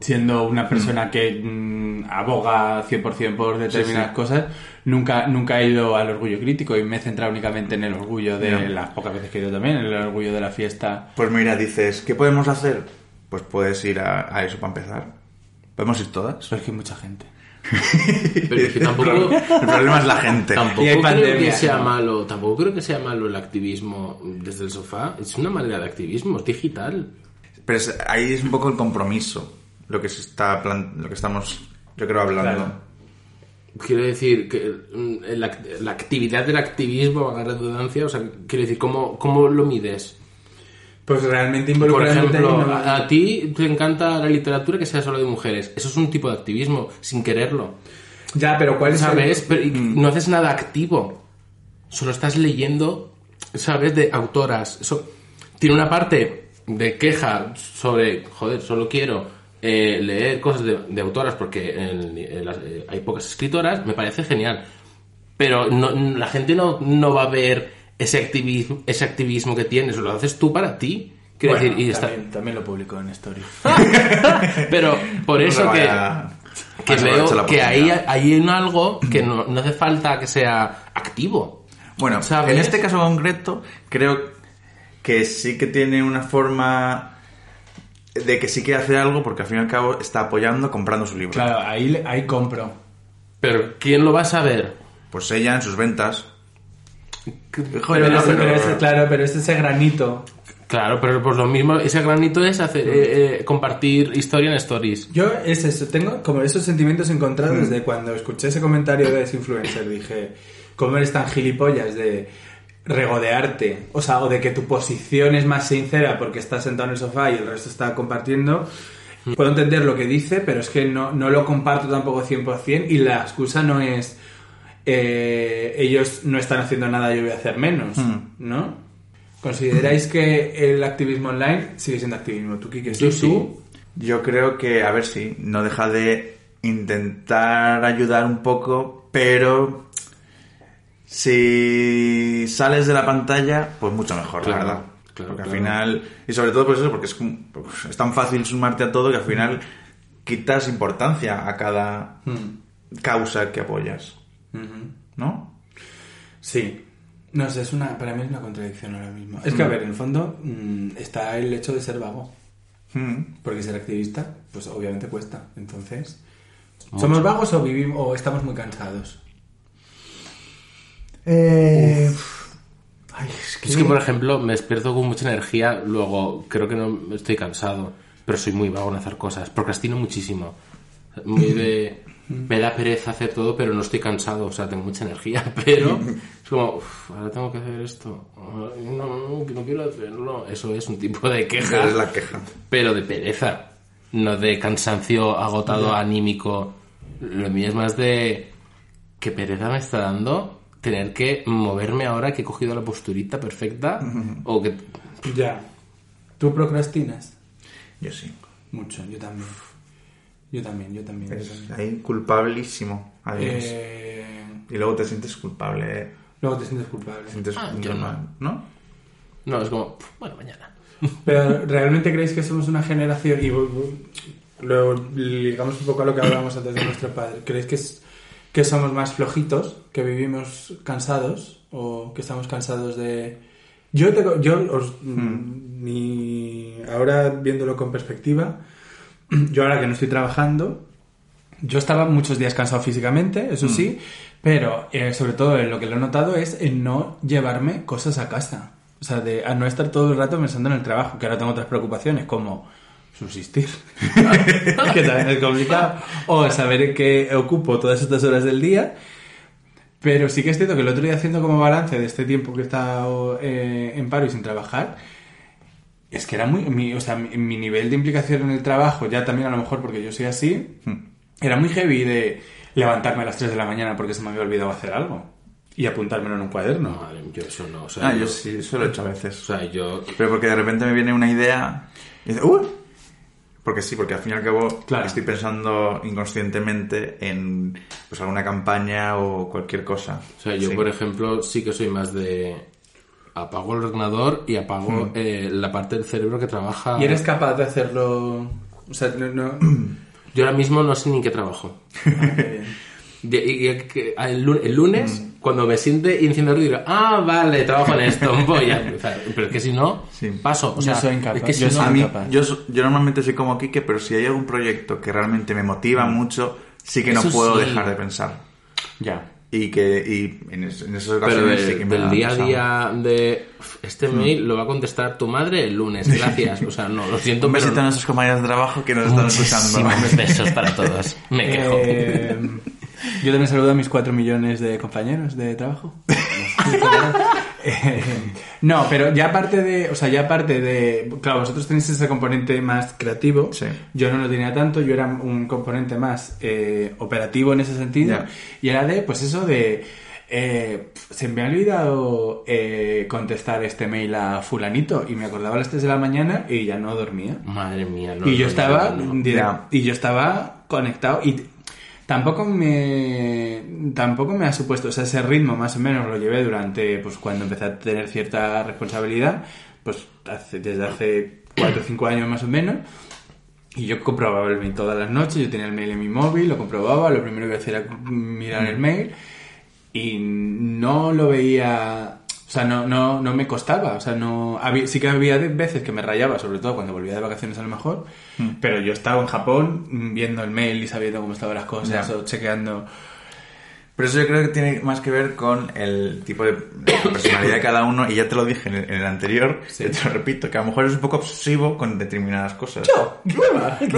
Siendo una persona que mm, aboga 100% por determinadas Sí, sí. cosas, nunca, nunca he ido al orgullo crítico y me he centrado únicamente en el orgullo de las pocas veces que he ido también, en el orgullo de la fiesta. Pues mira, dices, ¿qué podemos hacer? Pues puedes ir a, a eso para empezar. ¿Podemos ir todas? Pero es que hay mucha gente. Pero es que tampoco... El problema es la gente. Tampoco Y hay creo que pandemia, sea ¿no? malo, tampoco creo que sea malo el activismo desde el sofá. Es una manera de activismo, es digital. Pero es- ahí es un poco el compromiso, lo que se está plan- lo que estamos, yo creo, hablando. Claro. Quiero decir que mm, la, la actividad del activismo, a la redundancia, o sea, quiero decir, ¿cómo, cómo lo mides? Pues realmente Por ejemplo, a, a ti te encanta la literatura que sea solo de mujeres. Eso es un tipo de activismo, sin quererlo. Ya, pero ¿cuál es el- ¿Sabes? Pero y no haces nada activo. Solo estás leyendo, ¿sabes? De autoras. Eso tiene una parte de queja sobre, joder, solo quiero eh, leer cosas de, de autoras porque en- en las- eh, hay pocas escritoras. Me parece genial. Pero no, la gente no, no va a ver ese activismo, ese activismo que tienes. Lo haces tú para ti. Quiero Bueno, decir, y está- también, también lo publico en Story. Pero por No eso se que que veo que ahí hay algo que no, no hace falta que sea activo. Bueno, ¿Sabes? en este caso concreto, creo que sí que tiene una forma de que sí que hace algo porque al fin y al cabo está apoyando comprando su libro. Claro, ahí, ahí compro. Pero ¿quién lo va a saber? Pues ella en sus ventas. Pero, Joder, no, ese- pero- pero ese- claro, pero es ese granito. Claro, pero pues lo mismo, ese granito es hacer, eh, eh, compartir historia en stories. Yo es eso, tengo como esos sentimientos encontrados de cuando escuché ese comentario de ese influencer, dije, ¿cómo eres tan gilipollas de regodearte? O sea, o de que tu posición es más sincera porque estás sentado en el sofá y el resto está compartiendo. Puedo entender lo que dice, pero es que no, no lo comparto tampoco 100% y la excusa no es eh, ellos no están haciendo nada, yo voy a hacer menos, Hmm. ¿no? ¿Consideráis que el activismo online sigue siendo activismo? ¿Tú, Kike? ¿Sí, sí. tú? Yo creo que, a ver si, no deja de intentar ayudar un poco, pero si sales de la pantalla, pues mucho mejor, Claro, la verdad. claro, porque claro. al final, y sobre todo pues eso, porque es, pues es tan fácil sumarte a todo que al final quitas importancia a cada Mm. causa que apoyas. ¿no? Sí. No sé, es una, para mí es una contradicción ahora mismo. Es que, a ver, en el fondo mm, está el hecho de ser vago. Mm. Porque ser activista, pues obviamente cuesta. Entonces, ¿somos vagos o vivimos o estamos muy cansados? Eh, ay, es que... Es que, por ejemplo, me despierto con mucha energía, luego creo que no estoy cansado, pero soy muy vago en hacer cosas. Procrastino muchísimo. Muy de... Me da pereza hacer todo, pero no estoy cansado, o sea, tengo mucha energía, pero es como, "Uf, ahora tengo que hacer esto. No, que no quiero hacerlo. Eso es un tipo de queja, Es la queja. pero de pereza, no de cansancio agotado anímico. Lo mío es más de qué pereza me está dando tener que moverme ahora que he cogido la posturita perfecta o que Ya. ¿Tú procrastinas? Yo sí. Mucho, yo también. Yo también, yo también. yo Es también. ahí culpabilísimo. Adiós. Eh, Y luego te sientes culpable, ¿eh? luego te sientes culpable. Te sientes Ah, yo no. mal, ¿no? no es como "Pf, bueno mañana Pero ¿realmente creéis que somos una generación? Y luego ligamos un poco a lo que hablábamos antes de nuestro padre. ¿Creéis que, es, que somos más flojitos? ¿Que vivimos cansados? ¿O que estamos cansados de...? Yo, tengo, yo os, Hmm. ni ahora viéndolo con perspectiva, yo ahora que no estoy trabajando, yo estaba muchos días cansado físicamente, eso sí, pero eh, sobre todo en lo que lo he notado es en no llevarme cosas a casa. O sea, de a no estar todo el rato pensando en el trabajo, que ahora tengo otras preocupaciones como subsistir, que también es complicado, o saber qué ocupo todas estas horas del día. Pero sí que es cierto que el otro día haciendo como balance de este tiempo que he estado eh, en paro y sin trabajar, es que era muy... Mi, o sea, mi, mi nivel de implicación en el trabajo, ya también a lo mejor porque yo soy así, era muy heavy de levantarme a las 3 de la mañana porque se me había olvidado hacer algo y apuntármelo en un cuaderno. Madre, yo eso no o sea, Ah, yo sí, eso lo he hecho a veces. o sea yo Pero porque de repente me viene una idea y dice, ¡uh! Porque sí, porque al fin y al cabo Claro. estoy pensando inconscientemente en pues alguna campaña o cualquier cosa. o sea yo Sí. por ejemplo sí que soy más de apago el ordenador y apago eh, la parte del cerebro que trabaja ¿Y eres capaz de hacerlo? O sea, no... no- yo ahora mismo no sé ni en qué trabajo Ah, qué bien. De- el, lu- el lunes cuando me siente y enciendo el ruido digo, ah vale trabajo en esto voy a empezar pero es que si no Sí. paso o Yo sea soy incapaz, es que si yo no soy A mí, incapaz. yo, so- yo normalmente soy como Quique, pero si hay algún proyecto que realmente me motiva mucho, sí que no Eso puedo sí. dejar de pensar. Ya. Y que y en, es- en esas Pero ocasiones de- sí que me del día a día de "Uf, este mail lo va a contestar tu madre el lunes, gracias. O sea, no, lo siento, Un pero besito a nuestros compañeros de trabajo que nos están escuchando. muchísimos besos para todos. Me quejo. Eh, yo también saludo a mis 4 millones de compañeros de trabajo. Eh, no, pero ya aparte de, o sea, ya aparte de, claro, vosotros tenéis ese componente más creativo. Sí. Yo no lo tenía tanto, yo era un componente más eh, operativo en ese sentido. Y era de, pues eso de, eh, se me ha olvidado eh, contestar este mail a fulanito y me acordaba a las 3 de la mañana y ya no dormía Madre mía, no. y yo estaba no, y yo estaba conectado y tampoco me tampoco me ha supuesto o sea ese ritmo más o menos lo llevé durante pues cuando empecé a tener cierta responsabilidad pues hace- desde hace cuatro o cinco años más o menos. Y yo comprobaba el mail todas las noches yo tenía el mail en mi móvil lo comprobaba lo primero que hacía era mirar el mail y no lo veía o sea no no no me costaba o sea no había, sí que había veces que me rayaba sobre todo cuando volvía de vacaciones a lo mejor pero yo estaba en Japón mm, viendo el mail y sabiendo cómo estaban las cosas Ya. o chequeando Pero eso yo creo que tiene más que ver con el tipo de personalidad de cada uno, y ya te lo dije en el, en el anterior, y te lo repito, que a lo mejor es un poco obsesivo con determinadas cosas.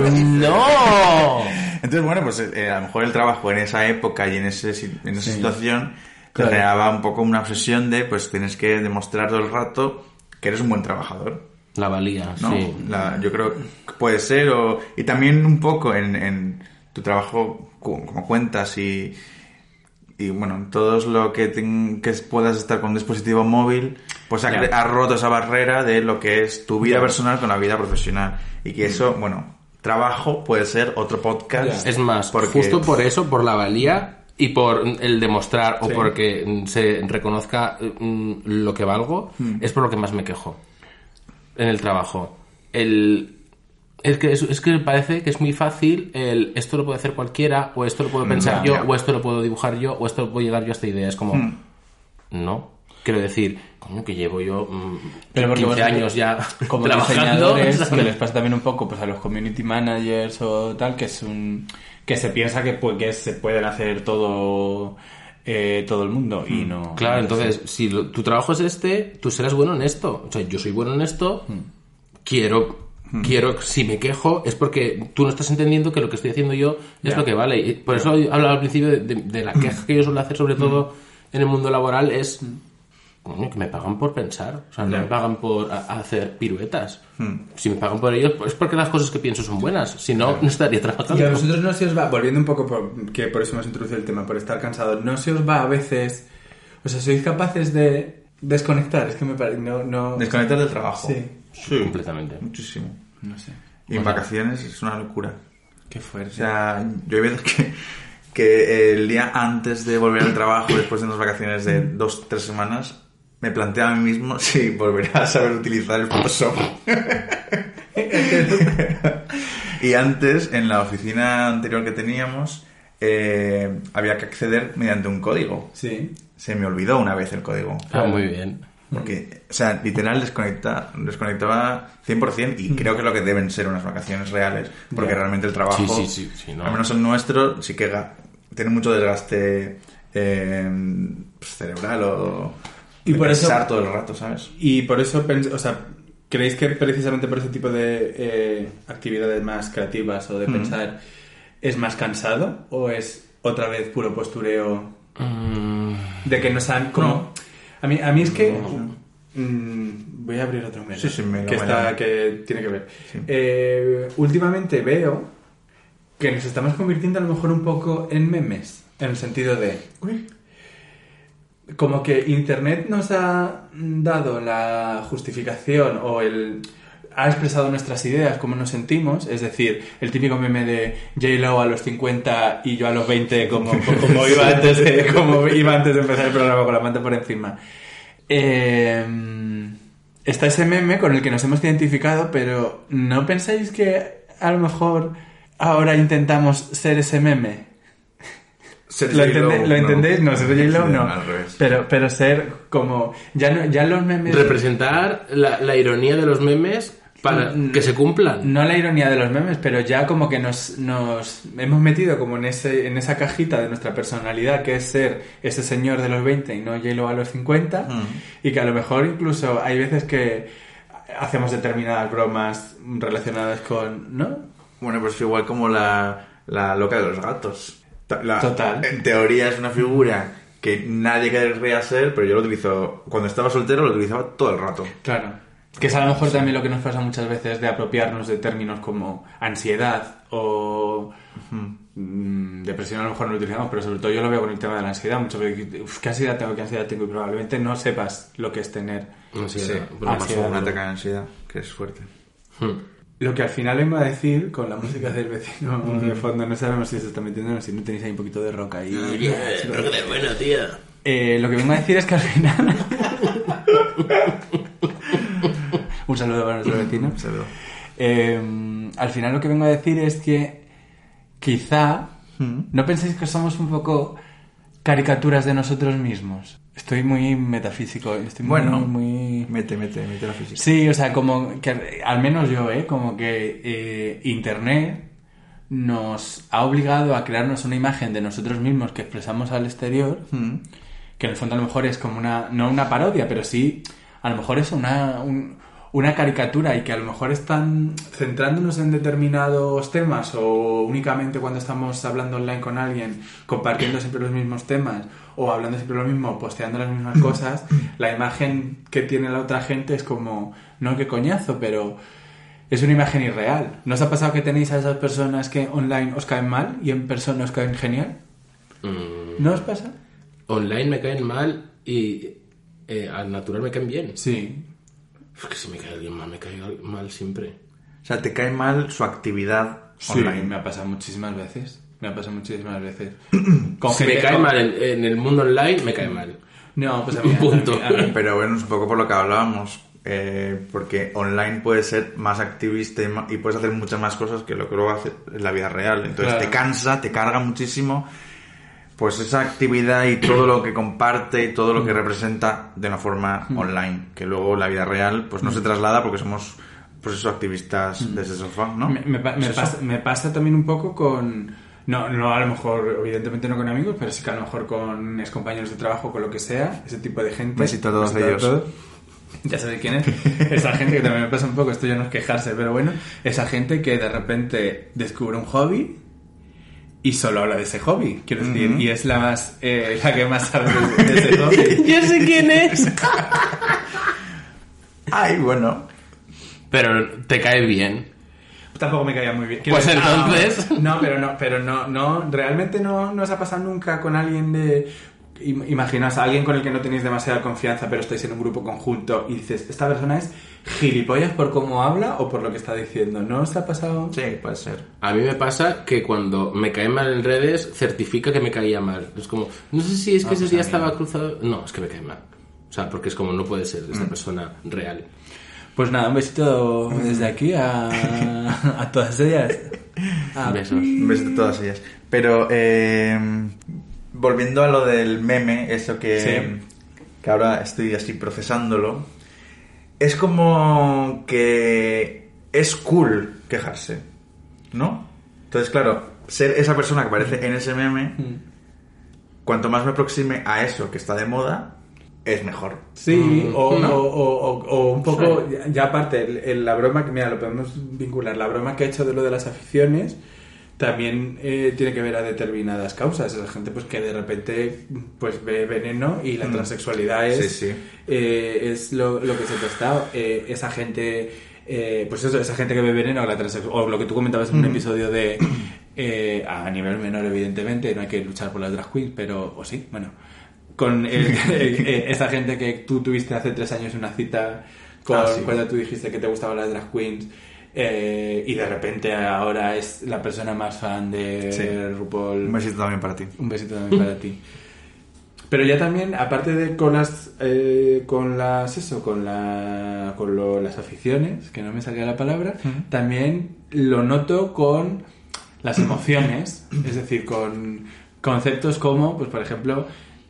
¡No! Entonces, bueno, pues eh, a lo mejor el trabajo en esa época y en, ese, en esa Sí. situación te Claro. creaba un poco una obsesión de, pues tienes que demostrar todo el rato que eres un buen trabajador. La valía, ¿no? sí. La- yo creo que puede ser, o, y también un poco en, en tu trabajo como cuentas y, y bueno, en todo lo que, ten- que puedas estar con un dispositivo móvil, pues ha, ha roto esa barrera de lo que es tu vida personal con la vida profesional. Y que eso, bueno, trabajo puede ser otro podcast. Es más, porque- justo por eso, por la valía y por el demostrar o Sí. porque mm, se reconozca mm, lo que valgo, es por lo que más me quejo en el trabajo. El, es, que es, es que me parece que es muy fácil el esto lo puede hacer cualquiera, o esto lo puedo pensar yo, o esto lo puedo dibujar yo, o esto puedo llegar yo a esta idea. Es como, Hmm. no. Quiero decir, coño, que llevo yo mm, Pero porque 15 vosotros, años ya como trabajando. que les pasa también un poco pues a los community managers o tal que es un que se piensa que, pues, que se pueden hacer todo eh, todo el mundo y no Claro, no entonces, si lo- tu trabajo es este, tú serás bueno en esto. O sea, yo soy bueno en esto, quiero, quiero, si me quejo, es porque tú no estás entendiendo que lo que estoy haciendo yo es lo que vale. Y por eso hablaba al principio de, de- de la queja que yo suelo hacer, sobre todo en el mundo laboral, es coño, que me pagan por pensar. O sea, no me pagan por hacer piruetas. Si me pagan por ello, pues es porque las cosas que pienso son buenas. Si no, no estaría trabajando. Y a vosotros no se os va, volviendo un poco, por, que por eso hemos introducido el tema, por estar cansados, no se os va a veces, o sea, sois capaces de desconectar, es que me parece, no, no... Desconectar del trabajo. Sí. Sí, Completamente. Muchísimo. No sé, Y en vacaciones es una locura. qué O fuerte. sea, yo hay veces que, que el día antes de volver al trabajo, después de unas vacaciones de dos, tres semanas, me planteo a mí mismo si volveré a saber utilizar el Photoshop. y antes, en la oficina anterior que teníamos, eh, había que acceder mediante un código. Sí. Se me olvidó una vez el código. Ah, muy bien. Porque, o sea, literal desconecta, desconectaba 100% y creo que es lo que deben ser unas vacaciones reales. Porque realmente el trabajo, Sí, sí, sí, sí, no. al menos el nuestro, sí que tiene mucho desgaste eh, pues, cerebral o Y eso- pensar todo el rato, ¿sabes? Y por eso, o sea, ¿creéis que precisamente por ese tipo de eh, actividades más creativas o de pensar es más cansado o es otra vez puro postureo Mm, de que nos han como... A, mí, a mí es que... mm, voy a abrir otro mail. Sí, sí, me que, está, que tiene que ver. Sí. Eh, últimamente veo que nos estamos convirtiendo a lo mejor un poco en memes, en el sentido de... Como que Internet nos ha dado la justificación o el ha expresado nuestras ideas, cómo nos sentimos, es decir, el típico meme de J-Lo a los 50 y yo a los 20 como, como, iba, antes de, como iba antes de empezar el programa con la manta por encima. Eh, está ese meme con el que nos hemos identificado, pero ¿no pensáis que a lo mejor ahora intentamos ser ese meme? Ser ¿Lo, J-Lo, entendé- ¿lo entendéis? No, ser J-Lo no. Al revés. Pero, pero ser como... Ya, no, ya los memes... representar la, la ironía de los memes para Mm, que se cumplan. No la ironía de los memes, pero ya como que nos, nos hemos metido como en, ese, en esa cajita de nuestra personalidad, que es ser ese señor de los 20 y no J-Lo a los 50, Mm. y que a lo mejor incluso hay veces que hacemos determinadas bromas relacionadas con... ¿No? Bueno, pues igual como la, la loca de los gatos. La- Total. En teoría es una figura que nadie querría ser, pero yo lo utilizo... Cuando estaba soltero lo utilizaba todo el rato. Claro. Que es a lo mejor también lo que nos pasa muchas veces de apropiarnos de términos como ansiedad o mm, depresión, a lo mejor no lo utilizamos, pero sobre todo yo lo veo con el tema de la ansiedad. Muchas veces, uf, ¿qué ansiedad tengo? ¿Qué ansiedad tengo? Y probablemente no sepas lo que es tener. Ansiedad. Sí, Pero ansiedad. Un ataque de ansiedad, que es fuerte. Hmm. Lo que al final vengo a decir con la música del vecino de fondo, no sabemos si se está metiendo o si no tenéis ahí un poquito de rock ahí. bueno, tía. Eh, lo que vengo a decir es que al final. un saludo para nuestro vecino. Un saludo. Eh, al final lo que vengo a decir es que quizá no penséis que somos un poco caricaturas de nosotros mismos. Estoy muy metafísico, estoy muy- Bueno. muy... Mete, mete, mete la física. Sí, o sea, como que al menos yo, ¿eh? Como que eh, Internet nos ha obligado a crearnos una imagen de nosotros mismos que expresamos al exterior, Mm. que en el fondo a lo mejor es como una, no una parodia, pero sí, a lo mejor es una, un- una caricatura y que a lo mejor están centrándonos en determinados temas o únicamente cuando estamos hablando online con alguien, compartiendo siempre los mismos temas o hablando siempre lo mismo, posteando las mismas cosas, la imagen que tiene la otra gente es como no qué coñazo, pero es una imagen irreal. ¿No os ha pasado que tenéis a esas personas que online os caen mal y en persona os caen genial? Mm, ¿No os pasa? online me caen mal y eh, al natural me caen bien. Sí. Es que si me cae alguien mal, me cae mal siempre. O sea, te cae mal su actividad Sí, online. me ha pasado muchísimas veces. Me ha pasado muchísimas veces. Con Si me cae con- mal en, en el mundo online, me cae mal. No, pues a mí, Punto. a mí- a mí- Pero bueno, es un poco por lo que hablábamos. eh, porque online puedes ser más activista y, puedes hacer muchas más cosas que lo que luego haces en la vida real. Entonces Claro. te cansa, te carga muchísimo. Pues esa actividad y todo lo que comparte y todo lo Mm. que representa de una forma online. Que luego la vida real pues Mm. no se traslada porque somos pues esos activistas desde el sofá, ¿no? Me, me pa- me ¿Es eso? pasa, me pasa también un poco con... No, no, a lo mejor, evidentemente no con amigos, pero sí que a lo mejor con ex compañeros de trabajo, con lo que sea, ese tipo de gente. Besito a todos ellos. Ya sabéis quién es. Esa gente que también me pasa un poco, esto ya no es quejarse, pero bueno, esa gente que de repente descubre un hobby y solo habla de ese hobby, quiero decir, y es la más, eh, la que más sabe de, de ese hobby. Yo sé quién es. Ay, bueno. Pero te cae bien. Tampoco me caía muy bien. Quiero Pues decir, entonces- ah, no, pero no, pero no, no, realmente no, no os ha pasado nunca con alguien de. im- Imaginaos a alguien con el que no tenéis demasiada confianza, pero estáis en un grupo conjunto y dices, esta persona es gilipollas por cómo habla o por lo que está diciendo. ¿No os ha pasado? Sí, puede ser. A mí me pasa que cuando me cae mal en redes, certifica que me caía mal. Es como, no sé si es que ese día estaba cruzado. No, es que me cae mal. O sea, porque es como, no puede ser esa persona real. Pues nada, un besito desde aquí a, a todas ellas. A- Besos. Un besito a todas ellas. Pero, eh, volviendo a lo del meme, eso que, Sí. que ahora estoy así procesándolo, es como que es cool quejarse, ¿no? Entonces, claro, ser esa persona que aparece en ese meme, cuanto más me aproxime a eso que está de moda, es mejor. Sí, o, ¿no? o- o- un poco, ya, ya aparte, el- el- la broma que, mira, lo podemos vincular, la broma que ha hecho de lo de las aficiones también eh, tiene que ver a determinadas causas. Esa gente pues que de repente pues ve veneno y la Mm. transexualidad es, Sí, sí. eh, es lo, lo que se ha testado. Eh, esa gente, eh, pues eso, esa gente que ve veneno o, la o lo que tú comentabas en un episodio de, eh, a nivel menor evidentemente, no hay que luchar por las drag queens, pero, o sí, bueno, con el- eh, esa gente que tú tuviste hace tres años una cita con, Ah, sí. cuando tú dijiste que te gustaban las drag queens eh, y de repente ahora es la persona más fan de Sí. RuPaul. Un besito también para ti. Un besito también para ti. Pero ya también, aparte de con las, eh, con las, eso, con la, con lo- las aficiones, que no me salía la palabra, también lo noto con las emociones, es decir, con conceptos como, pues por ejemplo,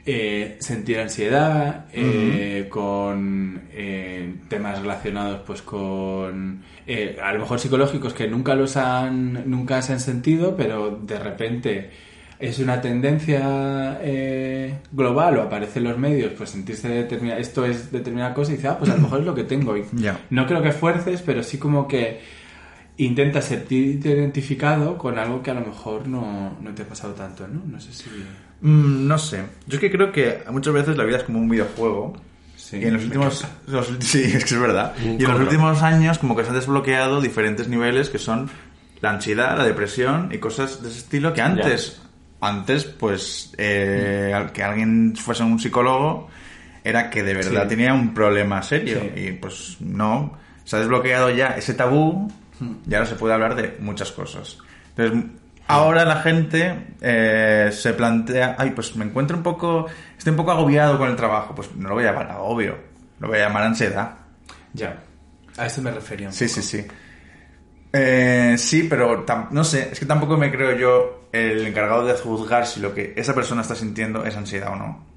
eh, sentir ansiedad, eh, con eh, temas relacionados pues con eh, a lo mejor psicológicos que nunca los han nunca se han sentido pero de repente es una tendencia eh, global o aparece en los medios pues sentirse determina esto es determinada cosa y dice ah pues a lo mejor es lo que tengo y no creo que fuerces pero sí como que intenta sentirte identificado con algo que a lo mejor no, no te ha pasado tanto no no sé si Mm, no sé. Yo es que creo que muchas veces la vida es como un videojuego. Sí, y en los últimos. los- sí, es que es verdad. Y en los últimos años, como que se han desbloqueado diferentes niveles que son la ansiedad, la depresión y cosas de ese estilo que antes. Antes, pues, eh, al- que alguien fuese un psicólogo era que de verdad Sí. tenía un problema serio. Sí. Y pues no. Se ha desbloqueado ya ese tabú y ahora se puede hablar de muchas cosas. Entonces, ahora la gente eh, se plantea, ay, pues me encuentro un poco, estoy un poco agobiado con el trabajo. Pues no lo voy a llamar agobio, lo voy a llamar ansiedad. ya a eso me refería un Sí, poco. sí, sí. Eh, sí, pero no sé, es que tampoco me creo yo el encargado de juzgar si lo que esa persona está sintiendo es ansiedad o no.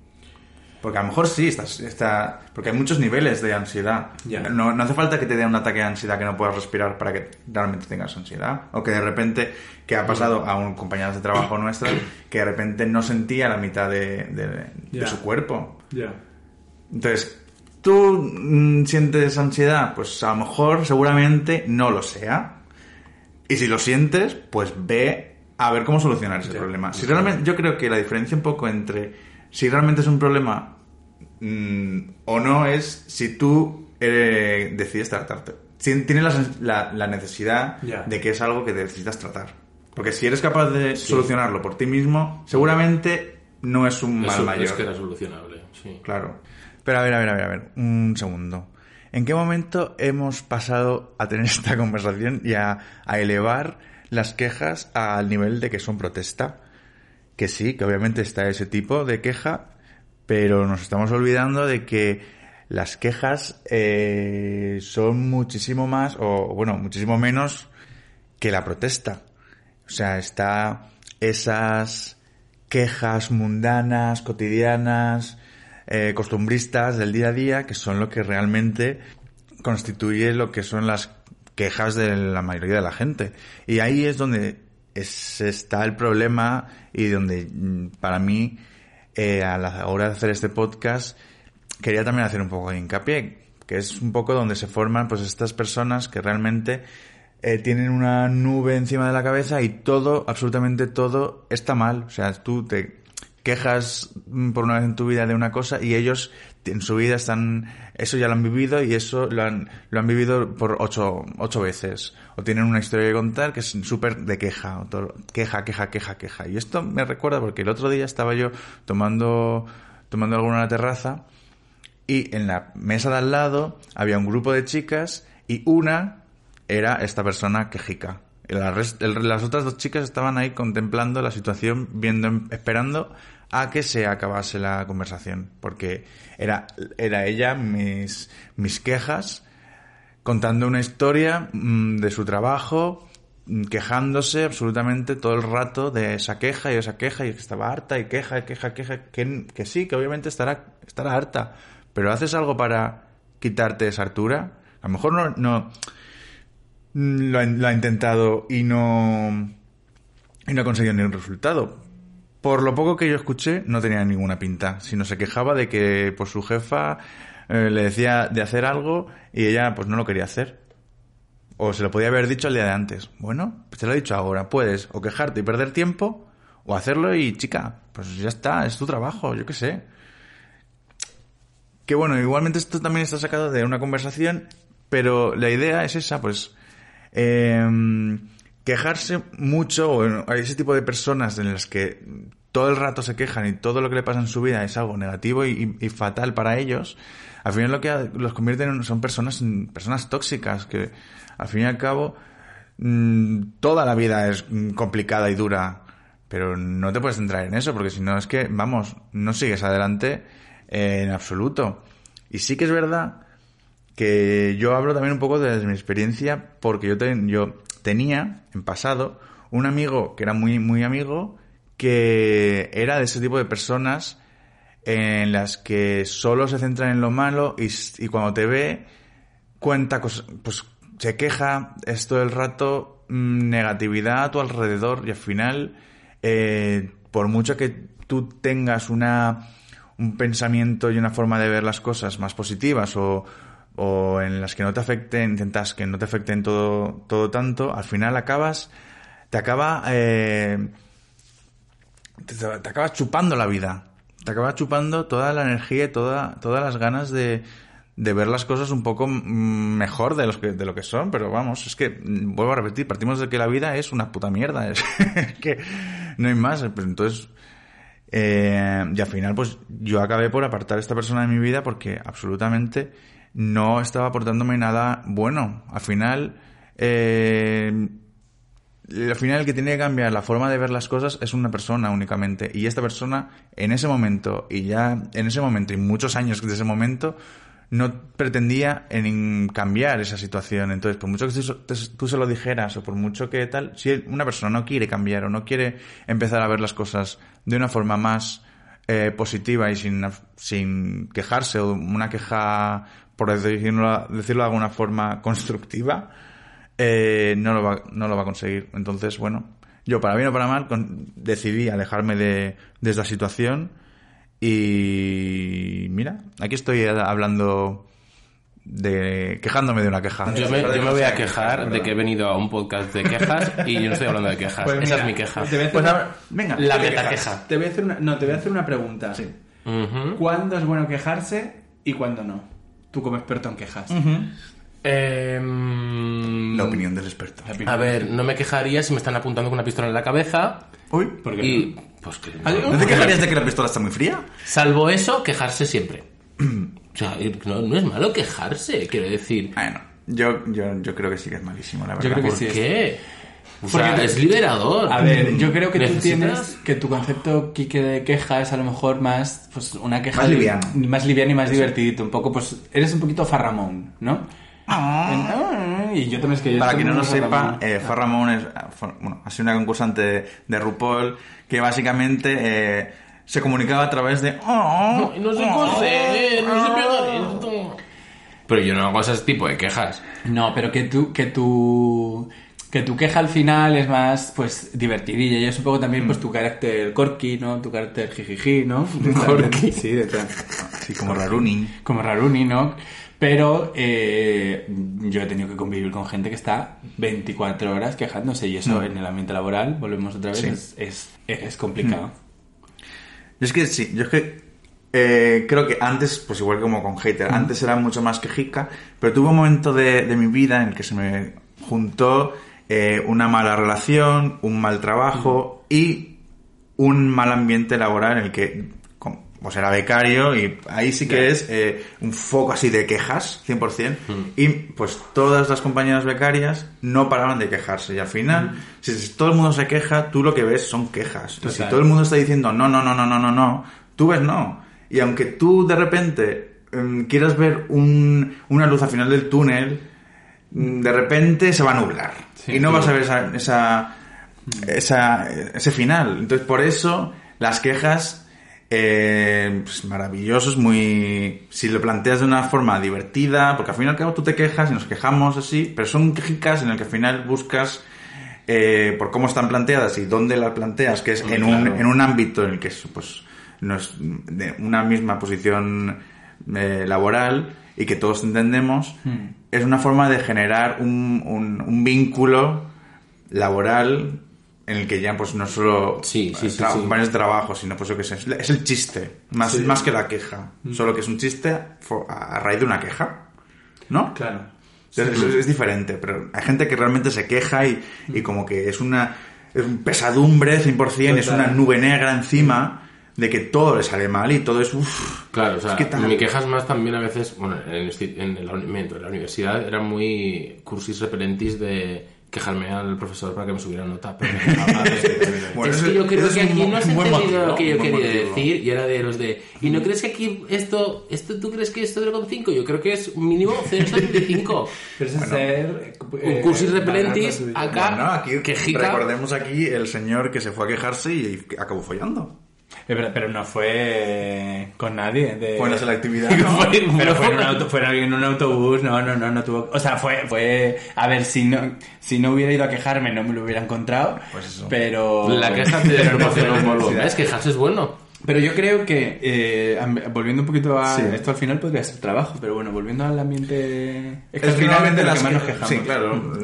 Porque a lo mejor sí, está, está, porque hay muchos niveles de ansiedad. No, no hace falta que te dé un ataque de ansiedad que no puedas respirar para que realmente tengas ansiedad. O que de repente, que ha pasado a un compañero de trabajo nuestra, que de repente no sentía la mitad de, de- su cuerpo. Entonces, ¿tú mm, sientes ansiedad? Pues a lo mejor, seguramente, no lo sea. Y si lo sientes, pues ve a ver cómo solucionar ese problema. Si realmente, yo creo que la diferencia un poco entre si realmente es un problema mm, o no es si tú eh, decides tratarte. Tien- Tienes la, la- la necesidad de que es algo que necesitas tratar. Porque si eres capaz de solucionarlo por ti mismo, seguramente no es un mal Eso mayor. es que era solucionable, sí. Claro. Pero a ver, a ver, a ver, a ver, un segundo. ¿En qué momento hemos pasado a tener esta conversación y a, a elevar las quejas al nivel de que son protesta? Que sí, que obviamente está ese tipo de queja, pero nos estamos olvidando de que las quejas eh, son muchísimo más, o bueno, muchísimo menos que la protesta. O sea, está esas quejas mundanas, cotidianas, eh, costumbristas del día a día, que son lo que realmente constituye lo que son las quejas de la mayoría de la gente. Y ahí es donde es- está el problema y donde mm, para mí, eh, a la hora de hacer este podcast, quería también hacer un poco de hincapié, que es un poco donde se forman pues estas personas que realmente eh, tienen una nube encima de la cabeza y todo, absolutamente todo, está mal. O sea, tú te quejas mm, por una vez en tu vida de una cosa y ellos en su vida están, eso ya lo han vivido y eso lo han, lo han vivido por ocho, ocho veces. O tienen una historia que contar que es súper de queja, queja, queja, queja, queja. Y esto me recuerda porque el otro día estaba yo tomando, tomando algo en una terraza y en la mesa de al lado había un grupo de chicas y una era esta persona quejica. Y la res- el- las otras dos chicas estaban ahí contemplando la situación, viendo, esperando a que se acabase la conversación. Porque era, era ella mis, mis quejas, contando una historia mm, de su trabajo, mm, quejándose absolutamente todo el rato de esa queja y esa queja y que estaba harta y queja y queja, queja, que, que sí, que obviamente estará, estará harta, pero haces algo para quitarte esa hartura, a lo mejor no, no mm, lo, ha, lo ha intentado y no, y no ha conseguido ningún resultado. Por lo poco que yo escuché, no tenía ninguna pinta, sino se quejaba de que pues su jefa eh, le decía de hacer algo y ella pues no lo quería hacer. O se lo podía haber dicho el día de antes. Bueno, pues te lo he dicho ahora. Puedes o quejarte y perder tiempo, o hacerlo y chica, pues ya está, es tu trabajo, yo qué sé. Que bueno, igualmente esto también está sacado de una conversación, pero la idea es esa, pues eh, quejarse mucho, bueno, hay ese tipo de personas en las que todo el rato se quejan y todo lo que le pasa en su vida es algo negativo y, fatal para ellos, al final lo que los convierte en son personas, personas tóxicas que al fin y al cabo mm, toda la vida es mm, complicada y dura, pero no te puedes centrar en eso porque si no es que, vamos, no sigues adelante en absoluto. Y sí que es verdad que yo hablo también un poco desde mi experiencia porque yo, ten- yo tenía en pasado un amigo que era muy, muy amigo que era de ese tipo de personas en las que solo se centran en lo malo y, cuando te ve cuenta cosas, pues se queja, es todo el rato mm, negatividad a tu alrededor y al final, eh, por mucho que tú tengas una, un pensamiento y una forma de ver las cosas más positivas o, o en las que no te afecten, intentas que no te afecten todo, todo tanto, al final acabas, te acaba, eh, te, acabas chupando la vida. Te acabas chupando toda la energía y toda, todas las ganas de, de ver las cosas un poco mejor de, los que, de lo que son. Pero vamos, es que, vuelvo a repetir, partimos de que la vida es una puta mierda. Es que no hay más. Entonces, eh, y al final, pues yo acabé por apartar a esta persona de mi vida porque absolutamente no estaba aportándome nada bueno. Al final, eh, al final el que tiene que cambiar la forma de ver las cosas es una persona únicamente. Y esta persona, en ese momento, y ya en ese momento, y muchos años de ese momento, no pretendía en cambiar esa situación. Entonces, por mucho que tú, se lo dijeras, o por mucho que tal, si una persona no quiere cambiar o no quiere empezar a ver las cosas de una forma más eh, positiva y sin, sin quejarse, o una queja, por decirlo, decirlo de alguna forma, constructiva, eh, no, lo va, no lo va a conseguir. Entonces, bueno, yo para bien o para mal con, decidí alejarme de, de esta situación y mira, aquí estoy hablando de quejándome de una queja. Yo me, yo me voy a quejar de que he venido a un podcast de quejas y yo no estoy hablando de quejas. Pues Esa mira, es mi queja. te voy a hacer Pues una- venga, La ¿qué meta queja. Te voy a hacer una, no, te voy a hacer una pregunta. Sí. ¿Cuándo es bueno quejarse y cuándo no? Tú como experto en quejas? Em, La opinión del experto. A ver, no me quejaría si me están apuntando con una pistola en la cabeza. Uy, ¿Por qué Y. Pues que. ¿no te quejarías de que la pistola está muy fría? Salvo eso, quejarse siempre. O sea, no, no es malo quejarse, quiero decir. Bueno, yo, yo, yo creo que sí que es malísimo, la verdad. creo que ¿Por sí, es- qué? O Porque sea, te- es liberador. A ver, yo creo que tú tienes que tu concepto Kike de queja es a lo mejor más pues una queja Más liviano. más liviano y más divertidito, un poco pues eres un poquito farramón, ¿no? Ah, Y yo también es que yo Para quien no lo sepa, farramón. eh, Far Ramón es, fue- bueno, ha sido una concursante de, de RuPaul que básicamente eh, se comunicaba a través de... No, no sé coser, no sé pegar esto. Pero yo no hago ese tipo de quejas. No, pero que tú, que tu, que tu queja al final es más, pues, divertidilla. Y es un poco también, pues, tu carácter corky, ¿no? Tu carácter jijiji, ¿no? corky. Sí, de Así como Raruni. como Raruni, ¿no? Pero eh, yo he tenido que convivir con gente que está 24 horas quejándose y eso en el ambiente laboral, volvemos otra vez, Sí. es, es, es complicado. Yo es que sí, yo es que eh, creo que antes, pues igual como con hater, antes era mucho más quejica, pero tuve un momento de, de mi vida en el que se me juntó eh, una mala relación, un mal trabajo y un mal ambiente laboral en el que pues era becario y ahí sí que es eh, un foco así de quejas, 100%. Y pues todas las compañeras becarias no paraban de quejarse y al final, si, si todo el mundo se queja, tú lo que ves son quejas. Y si Total. todo el mundo está diciendo no, no, no, no, no, no, no, tú ves no. Y aunque tú de repente em, quieras ver un- una luz al final del túnel, mm, de repente se va a nublar. Sí, y no sí. vas a ver esa, esa, esa- ese final. Entonces, por eso, las quejas, eh, pues maravillosos, muy... Si lo planteas de una forma divertida, porque al fin y al cabo tú te quejas y nos quejamos así, pero son quejicas en el que al final buscas... eh, por cómo están planteadas y dónde las planteas, que es en, un, en un ámbito en el que es, pues, no es de una misma posición eh, laboral y que todos entendemos, es una forma de generar un, un- un vínculo laboral en el que ya pues no solo Sí, sí, sí, tra- sí. compañeros de trabajo, sino pues yo que es es el chiste, más, más que la queja, solo que es un chiste a raíz de una queja, ¿no? Claro. Entonces, es, es diferente, pero hay gente que realmente se queja y, y como que es una es un pesadumbre 100%, es una nube negra encima de que todo le sale mal y todo es uff. Claro, o sea, Es que mi queja es más también a veces, bueno, en el, en el en la universidad era muy cursis repelentis de quejarme al profesor para que me subiera nota. Pero Bueno, es que yo creo que aquí no has entendido motivo, lo que yo quería motivo. decir y era de los de ¿y no crees que aquí esto, esto tú crees que esto 0,5? Yo creo que es mínimo 0,75. Pero es ser... Un cursis repelentis acá, Bueno, aquí quejica. recordemos aquí el señor que se fue a quejarse y acabó follando. Pero, pero no fue con nadie. De... Fue en la selectividad. Fue- Pero fue en, un auto, fue en un autobús, no, no, no, no tuvo... O sea, fue, fue... A ver, si no, si no hubiera ido a quejarme no me lo hubiera encontrado, Pues eso. pero... La queja te no un. ¿Ves? Quejarse es bueno. Pero yo creo que, eh, volviendo un poquito a... Sí. Esto al final podría ser trabajo, pero bueno, volviendo al ambiente... Es que al que final normalmente de lo las que más nos que- quejamos. Sí, claro.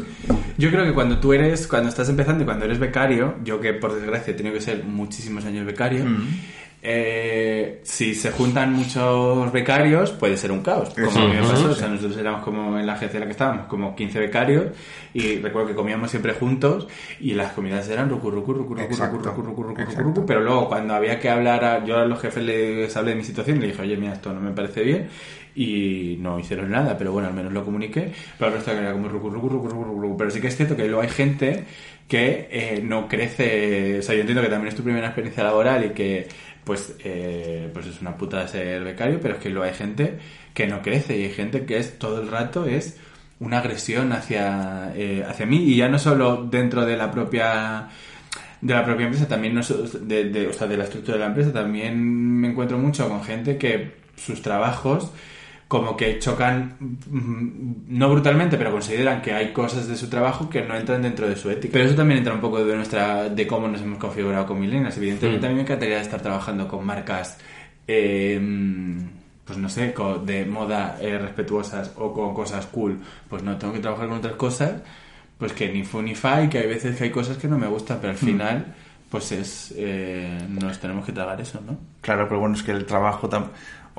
Yo creo que cuando tú eres, cuando estás empezando y cuando eres becario, yo que por desgracia he tenido que ser muchísimos años becario, eh, si se juntan muchos becarios puede ser un caos. Como a mí me pasó, o sea, nosotros éramos como en la agencia en la que estábamos, como 15 becarios y recuerdo que comíamos siempre juntos y las comidas eran rucu, rucu, rucu, rucu, Exacto, rucu, rucu, rucu, rucu, rucu, pero luego cuando había que hablar, a, yo a los jefes les hablé de mi situación y le dije, oye, mira, esto no me parece bien y no hicieron nada, pero bueno, al menos lo comuniqué, pero el resto era como rucu, rucu, rucu, rucu, rucu, rucu. pero sí que es cierto que luego hay gente que eh, no crece, o sea, yo entiendo que también es tu primera experiencia laboral y que pues, eh, pues es una puta ser becario, pero es que luego hay gente que no crece y hay gente que es todo el rato es una agresión hacia, eh, hacia mí. Y ya no solo dentro de la propia de la propia empresa también no de, de- o sea, de la estructura de la empresa también me encuentro mucho con gente que sus trabajos como que chocan mm, no brutalmente pero consideran que hay cosas de su trabajo que no entran dentro de su ética. Pero eso también entra un poco de nuestra de cómo nos hemos configurado con Milenias evidentemente a mí me encantaría estar trabajando con marcas eh, pues no sé, co- de moda eh, respetuosas o con cosas cool, pues no, tengo que trabajar con otras cosas, pues que ni fu ni fa y que hay veces que hay cosas que no me gustan, pero al final, pues es... eh, nos tenemos que tragar eso, ¿no? Claro, pero bueno, es que el trabajo... tam-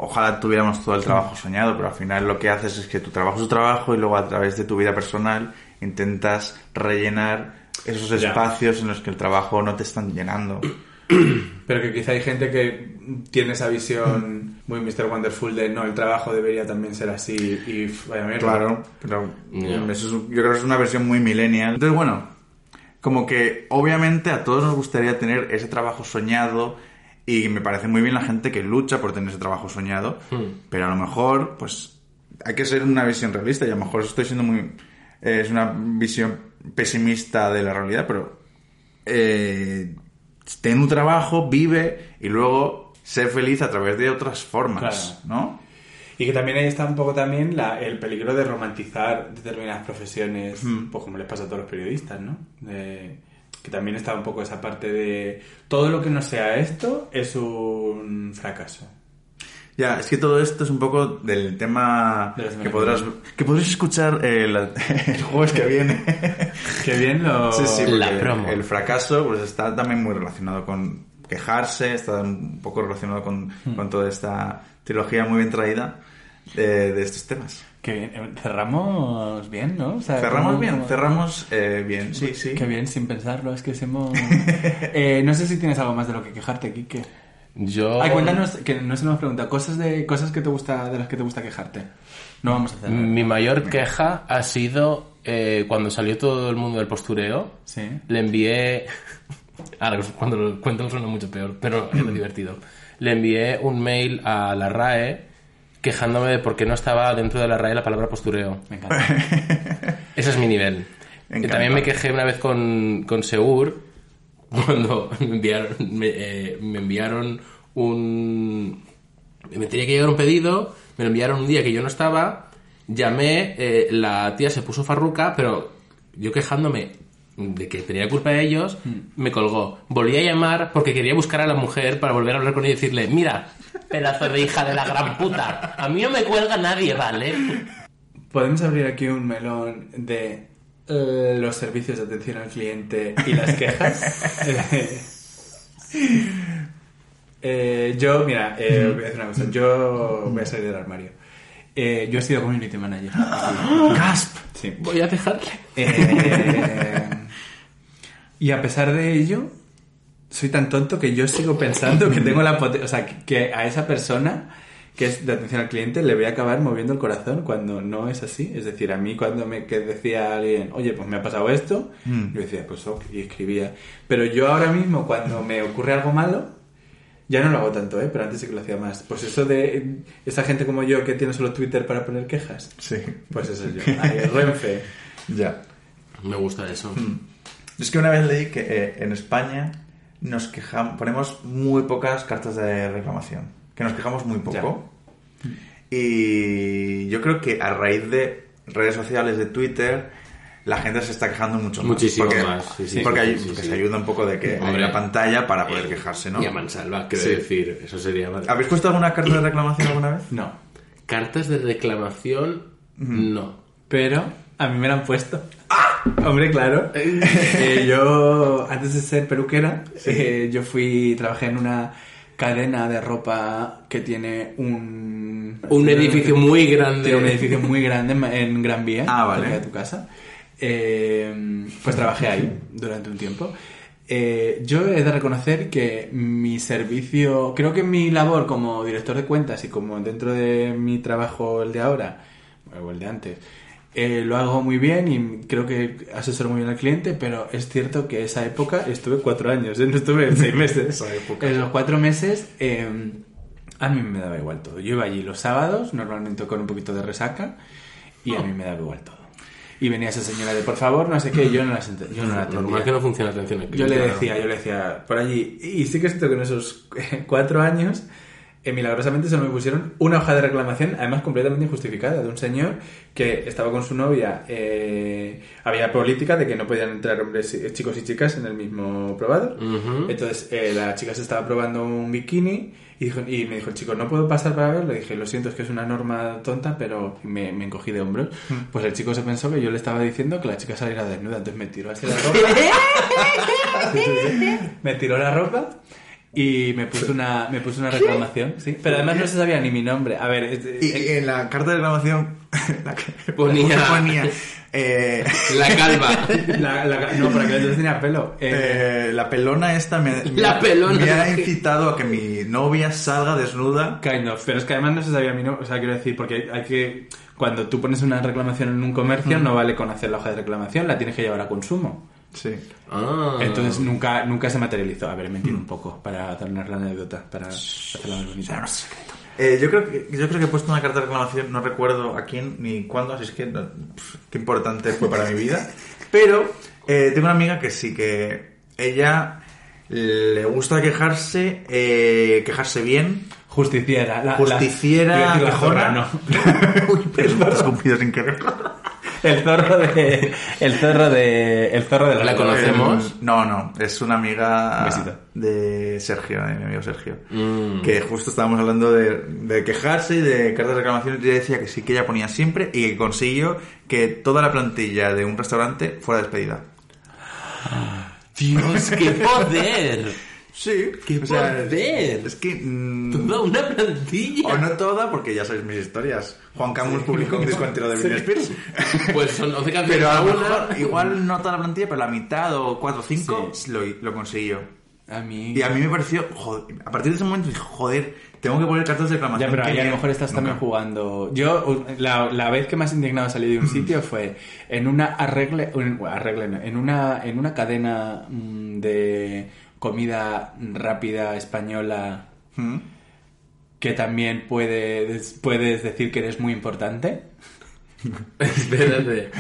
Ojalá tuviéramos todo el trabajo soñado, pero al final lo que haces es que tu trabajo es tu trabajo y luego a través de tu vida personal intentas rellenar esos Ya. espacios en los que el trabajo no te están llenando. Pero que quizá hay gente que tiene esa visión muy Mr. Wonderful de no, el trabajo debería también ser así y vaya mierda. Claro, pero Ya. eso es- yo creo que es una versión muy millennial. Entonces, bueno, como que obviamente a todos nos gustaría tener ese trabajo soñado y me parece muy bien la gente que lucha por tener ese trabajo soñado, pero a lo mejor, pues, hay que ser una visión realista y a lo mejor estoy siendo muy... eh, es una visión pesimista de la realidad, pero eh, ten un trabajo, vive y luego sé feliz a través de otras formas, Claro. ¿no? Y que también ahí está un poco también la- el peligro de romantizar determinadas profesiones, Hmm. pues como les pasa a todos los periodistas, ¿no? De- que también está un poco esa parte de todo lo que no sea esto es un fracaso. Ya, es que todo esto es un poco del tema De que que podrás, que podrás escuchar eh, la- el jueves que viene. Qué bien lo... Sí, sí, La promo. el fracaso pues está también muy relacionado con quejarse, está un poco relacionado con, con toda esta trilogía muy bien traída de, de estos temas. Bien. Eh, Cerramos bien, ¿no? O sea, Cerramos como- bien, cerramos eh, bien, sí, sí. Qué bien, sin pensarlo, es que somos... Eh, no sé si tienes algo más de lo que quejarte, Kike. Yo... Ay, cuéntanos, que no se nos pregunta, cosas de cosas que te gusta, de las que te gusta quejarte. No vamos a hacer nada. Mi mayor queja ha sido eh, cuando salió todo el mundo del postureo. Sí. Le envié. Ahora, cuando lo cuento suena mucho peor, pero era divertido. Le envié un mail a la RAE quejándome de por qué no estaba dentro de la RAE la palabra postureo. Me encanta. Ese es mi nivel. Y Encantado. también me quejé una vez con, con Seur cuando me enviaron, me, eh, me enviaron un... Me tenía que llegar un pedido, me lo enviaron un día que yo no estaba, llamé, eh, la tía se puso farruca, pero yo quejándome de que tenía culpa de ellos, me colgó. Volví a llamar porque quería buscar a la mujer para volver a hablar con ella y decirle, mira, pedazo de hija de la gran puta, a mí no me cuelga nadie, ¿vale? Podemos abrir aquí un melón de eh, los servicios de atención al cliente y las quejas. Eh, yo, mira, eh, voy a decir una cosa. Yo voy a salir del armario. Eh, yo he sido community manager. ¡Gasp! Sí. Voy a dejarle. Eh, y a pesar de ello, soy tan tonto que yo sigo pensando que tengo la potencia. O sea, que- a esa persona que es de atención al cliente le voy a acabar moviendo el corazón cuando no es así. Es decir, a mí cuando me que decía alguien, oye, pues me ha pasado esto, Mm. yo decía, pues ok, y escribía. Pero yo ahora mismo, cuando me ocurre algo malo, ya no lo hago tanto, ¿eh? Pero antes sí que lo hacía más. Pues eso de esa gente como yo que tiene solo Twitter para poner quejas. Sí, Pues eso es yo. Ahí, Renfe. ya. Me gusta eso. Es que una vez leí que eh, en España nos quejamos, ponemos muy pocas cartas de reclamación. Que nos quejamos muy poco. Y yo creo que a raíz de redes sociales, de Twitter, la gente se está quejando mucho más. Muchísimo porque, más, sí, sí, porque sí, hay- sí, porque sí. se ayuda un poco de que hay Hombre. una pantalla para poder quejarse, ¿no? Y a mansalva, quiero Sí. decir, eso sería... ¿Habéis puesto alguna carta de reclamación alguna vez? No. Cartas de reclamación, no. Pero a mí me la han puesto. Hombre, claro. Eh, yo, antes de ser peluquera, eh, yo fui, trabajé en una cadena de ropa que tiene un... Un edificio muy grande. Tiene un edificio muy grande en- en Gran Vía, Ah, vale. cerca de tu casa. Eh, pues trabajé ahí durante un tiempo. Eh, yo he de reconocer que mi servicio, creo que mi labor como director de cuentas y como dentro de mi trabajo el de ahora, o el de antes, eh, lo hago muy bien y creo que asesoro muy bien al cliente, pero es cierto que esa época estuve cuatro años, ¿eh? no estuve seis meses. Esa época. En los cuatro meses eh, a mí me daba igual todo. Yo iba allí los sábados, normalmente con un poquito de resaca, y a mí me daba igual todo. Y venía esa señora de, por favor, no sé qué, yo no la, yo no la atendía. Normal que no funcione la atención al Yo le cliente. decía, yo le decía por allí, y sí que es cierto que en esos cuatro años eh, milagrosamente solo me pusieron una hoja de reclamación, además completamente injustificada, de un señor que estaba con su novia. eh, había política de que no podían entrar hombres, chicos y chicas en el mismo probador. Ujú. Entonces eh, la chica se estaba probando un bikini y, dijo- y me dijo el chico, ¿no puedo pasar para verlo? Le dije, lo siento, es que es una norma tonta, pero me, me encogí de hombros. Pues el chico se pensó que yo le estaba diciendo que la chica saliera desnuda, entonces me tiró así la ropa. Me tiró la ropa. Y me puso una, me puso una reclamación, sí. Pero además no se sabía ni mi nombre. A ver, es- Y, es- y en la carta de reclamación la que- Ponía- ponía eh, La calva. la- la- no, para que entonces tenía pelo. Eh, eh, la pelona esta me, me La ha- pelona. me ha incitado a que mi novia salga desnuda. Kind of, pero es que además no se sabía mi nombre, o sea, quiero decir, porque hay, hay que, cuando tú pones una reclamación en un comercio, no vale con hacer la hoja de reclamación, la tienes que llevar a consumo. Sí. Ah. Entonces nunca, nunca se materializó. A ver, he mentido un poco para tener la anécdota, para hacerla más bonita. Eh, yo, creo que, yo creo que he puesto una carta de reclamación, no recuerdo a quién ni cuándo, así es que no- pf, qué importante fue para mi vida. Pero eh, tengo una amiga que sí que ella le gusta quejarse, eh, quejarse bien. Justiciera. La, Justiciera, la, la quejona. zorra, no. Uy, perdón, te has cumplido sin querer. El zorro de... El zorro de... El zorro de ¿La conocemos? Eh, No, no, es una amiga besito. de Sergio, de mi amigo Sergio. Mm. Que justo estábamos hablando de, de quejarse y de cartas de reclamación y decía que sí que ella ponía siempre y que consiguió que toda la plantilla de un restaurante fuera despedida. Dios, qué poder. Sí, ¡Qué poder! Es que... mm, Toda una plantilla. o no toda, porque ya sabéis mis historias. Juan Camus publicó un disco entero de Britney Spears. Pues son 11 canciones Pero a lo mejor, igual no toda la plantilla, pero la mitad o cuatro o cinco lo, lo consiguió. A mí... Y a mí me pareció, joder, a partir de ese momento dije, joder, tengo que poner cartas de reclamación. Ya, pero ahí a lo mejor estás también jugando. Yo, la, la vez que más indignado salí de un sitio fue en una arregle, un- arregle no, en una, en una cadena mm, de comida rápida española ¿Mm? que también puedes, puedes decir que eres muy importante. Espérate.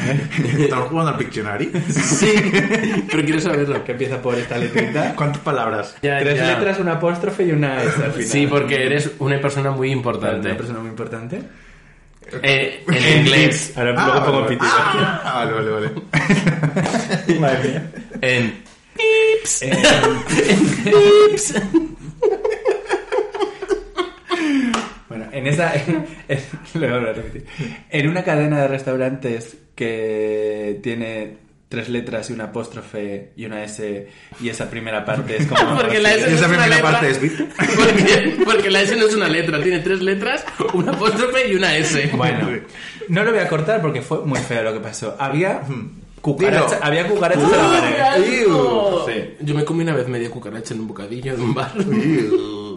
¿Estamos jugando al Pictionary? Sí, pero quiero saberlo. Que empieza por esta letrita. ¿Cuántas palabras? Ya, Tres ya. letras, una apóstrofe y una S al final. Sí, porque eres una persona muy importante. Una persona muy importante. Eh, en inglés. Ahora Ah, luego pongo vale, pitido. vale. Ah, vale, vale, vale. Madre mía. En Eh, Bueno, en esa. en- en- lo voy a repetir. En una cadena de restaurantes que tiene tres letras y una apóstrofe y una S, y esa primera parte es como. Porque la S Y no es esa una primera letra. parte es. Porque, porque la S no es una letra, tiene tres letras, una apóstrofe y una S. Bueno, no lo voy a cortar porque fue muy feo lo que pasó. Había cucarachas, Dilo. había cucarachas en la pared. Yo me comí una vez media cucaracha en un bocadillo en un bar.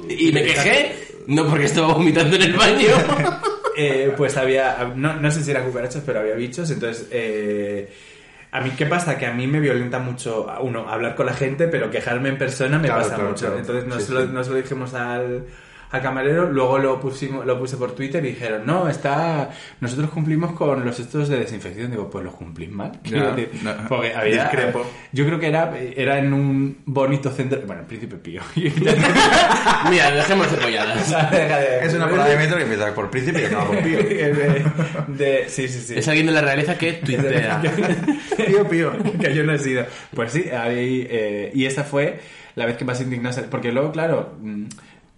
y me quejé, no porque estaba vomitando en el baño. Eh, pues había, no, no sé si eran cucarachas, pero había bichos, entonces... eh, a mí, ¿qué pasa? Que a mí me violenta mucho, uno, hablar con la gente, pero quejarme en persona me Claro, pasa claro, mucho. claro. Entonces nos, Sí, lo, sí. nos lo dijimos al, al camarero, luego lo pusimos, lo puse por Twitter y dijeron, no, está, nosotros cumplimos con los estos de desinfección. Digo, pues los cumplís mal. Quiero decir, no, porque había, discrepo. yo creo que era, era en un bonito centro, bueno, el Príncipe Pío. Mira, dejemos de polladas. Es una parada de metro que empieza por príncipe y acaba por pío. de, de- sí, sí, sí. Es alguien de la realeza que tuitea. Pío, pío. que yo no he sido. Pues sí, ahí, eh, y esa fue la vez que más indignado salí. Porque luego, claro, mm,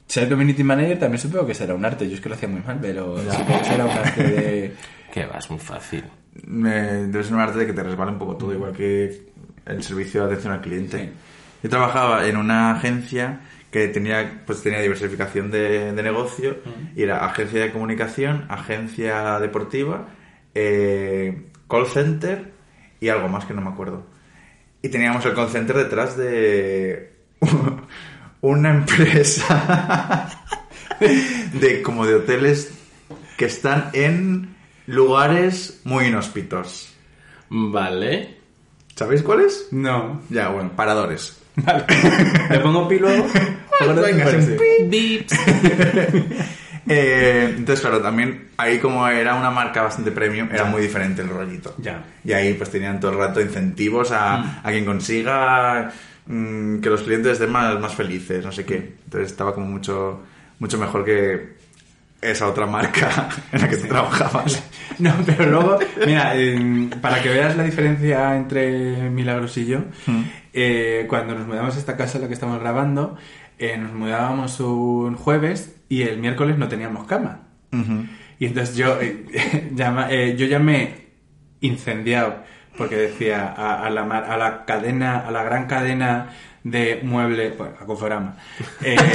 ser community manager también supongo que será un arte. Yo es que lo hacía muy mal, pero supongo que será un arte de... Que va, es muy fácil. Me- debe ser un arte de que te resbala un poco todo, igual que el servicio de atención al cliente. Sí. Yo trabajaba en una agencia que tenía, pues tenía diversificación de, de negocio y era agencia de comunicación, agencia deportiva, eh, call center y algo más que no me acuerdo. Y teníamos el call center detrás de una empresa de como de hoteles que están en lugares muy inhóspitos. Vale. ¿Sabéis cuáles? No. Ya, bueno, paradores. Vale. ¿Le pongo pi luego? Venga. Eh, entonces, claro, también ahí como era una marca bastante premium, era muy diferente el rollito. Ya. Y ahí pues tenían todo el rato incentivos a, a quien consiga mm, que los clientes estén más, más felices, no sé qué. Entonces estaba como mucho mucho mejor que esa otra marca en la que tú trabajabas. No, pero luego, mira, eh, para que veas la diferencia entre Milagros y yo, eh, cuando nos mudamos a esta casa en la que estamos grabando, eh, nos mudábamos un jueves y el miércoles no teníamos cama. Y entonces yo, eh, llama- yo llamé incendiado porque decía a, a la, a la cadena, a la gran cadena de muebles, bueno, a Conforama. Eh,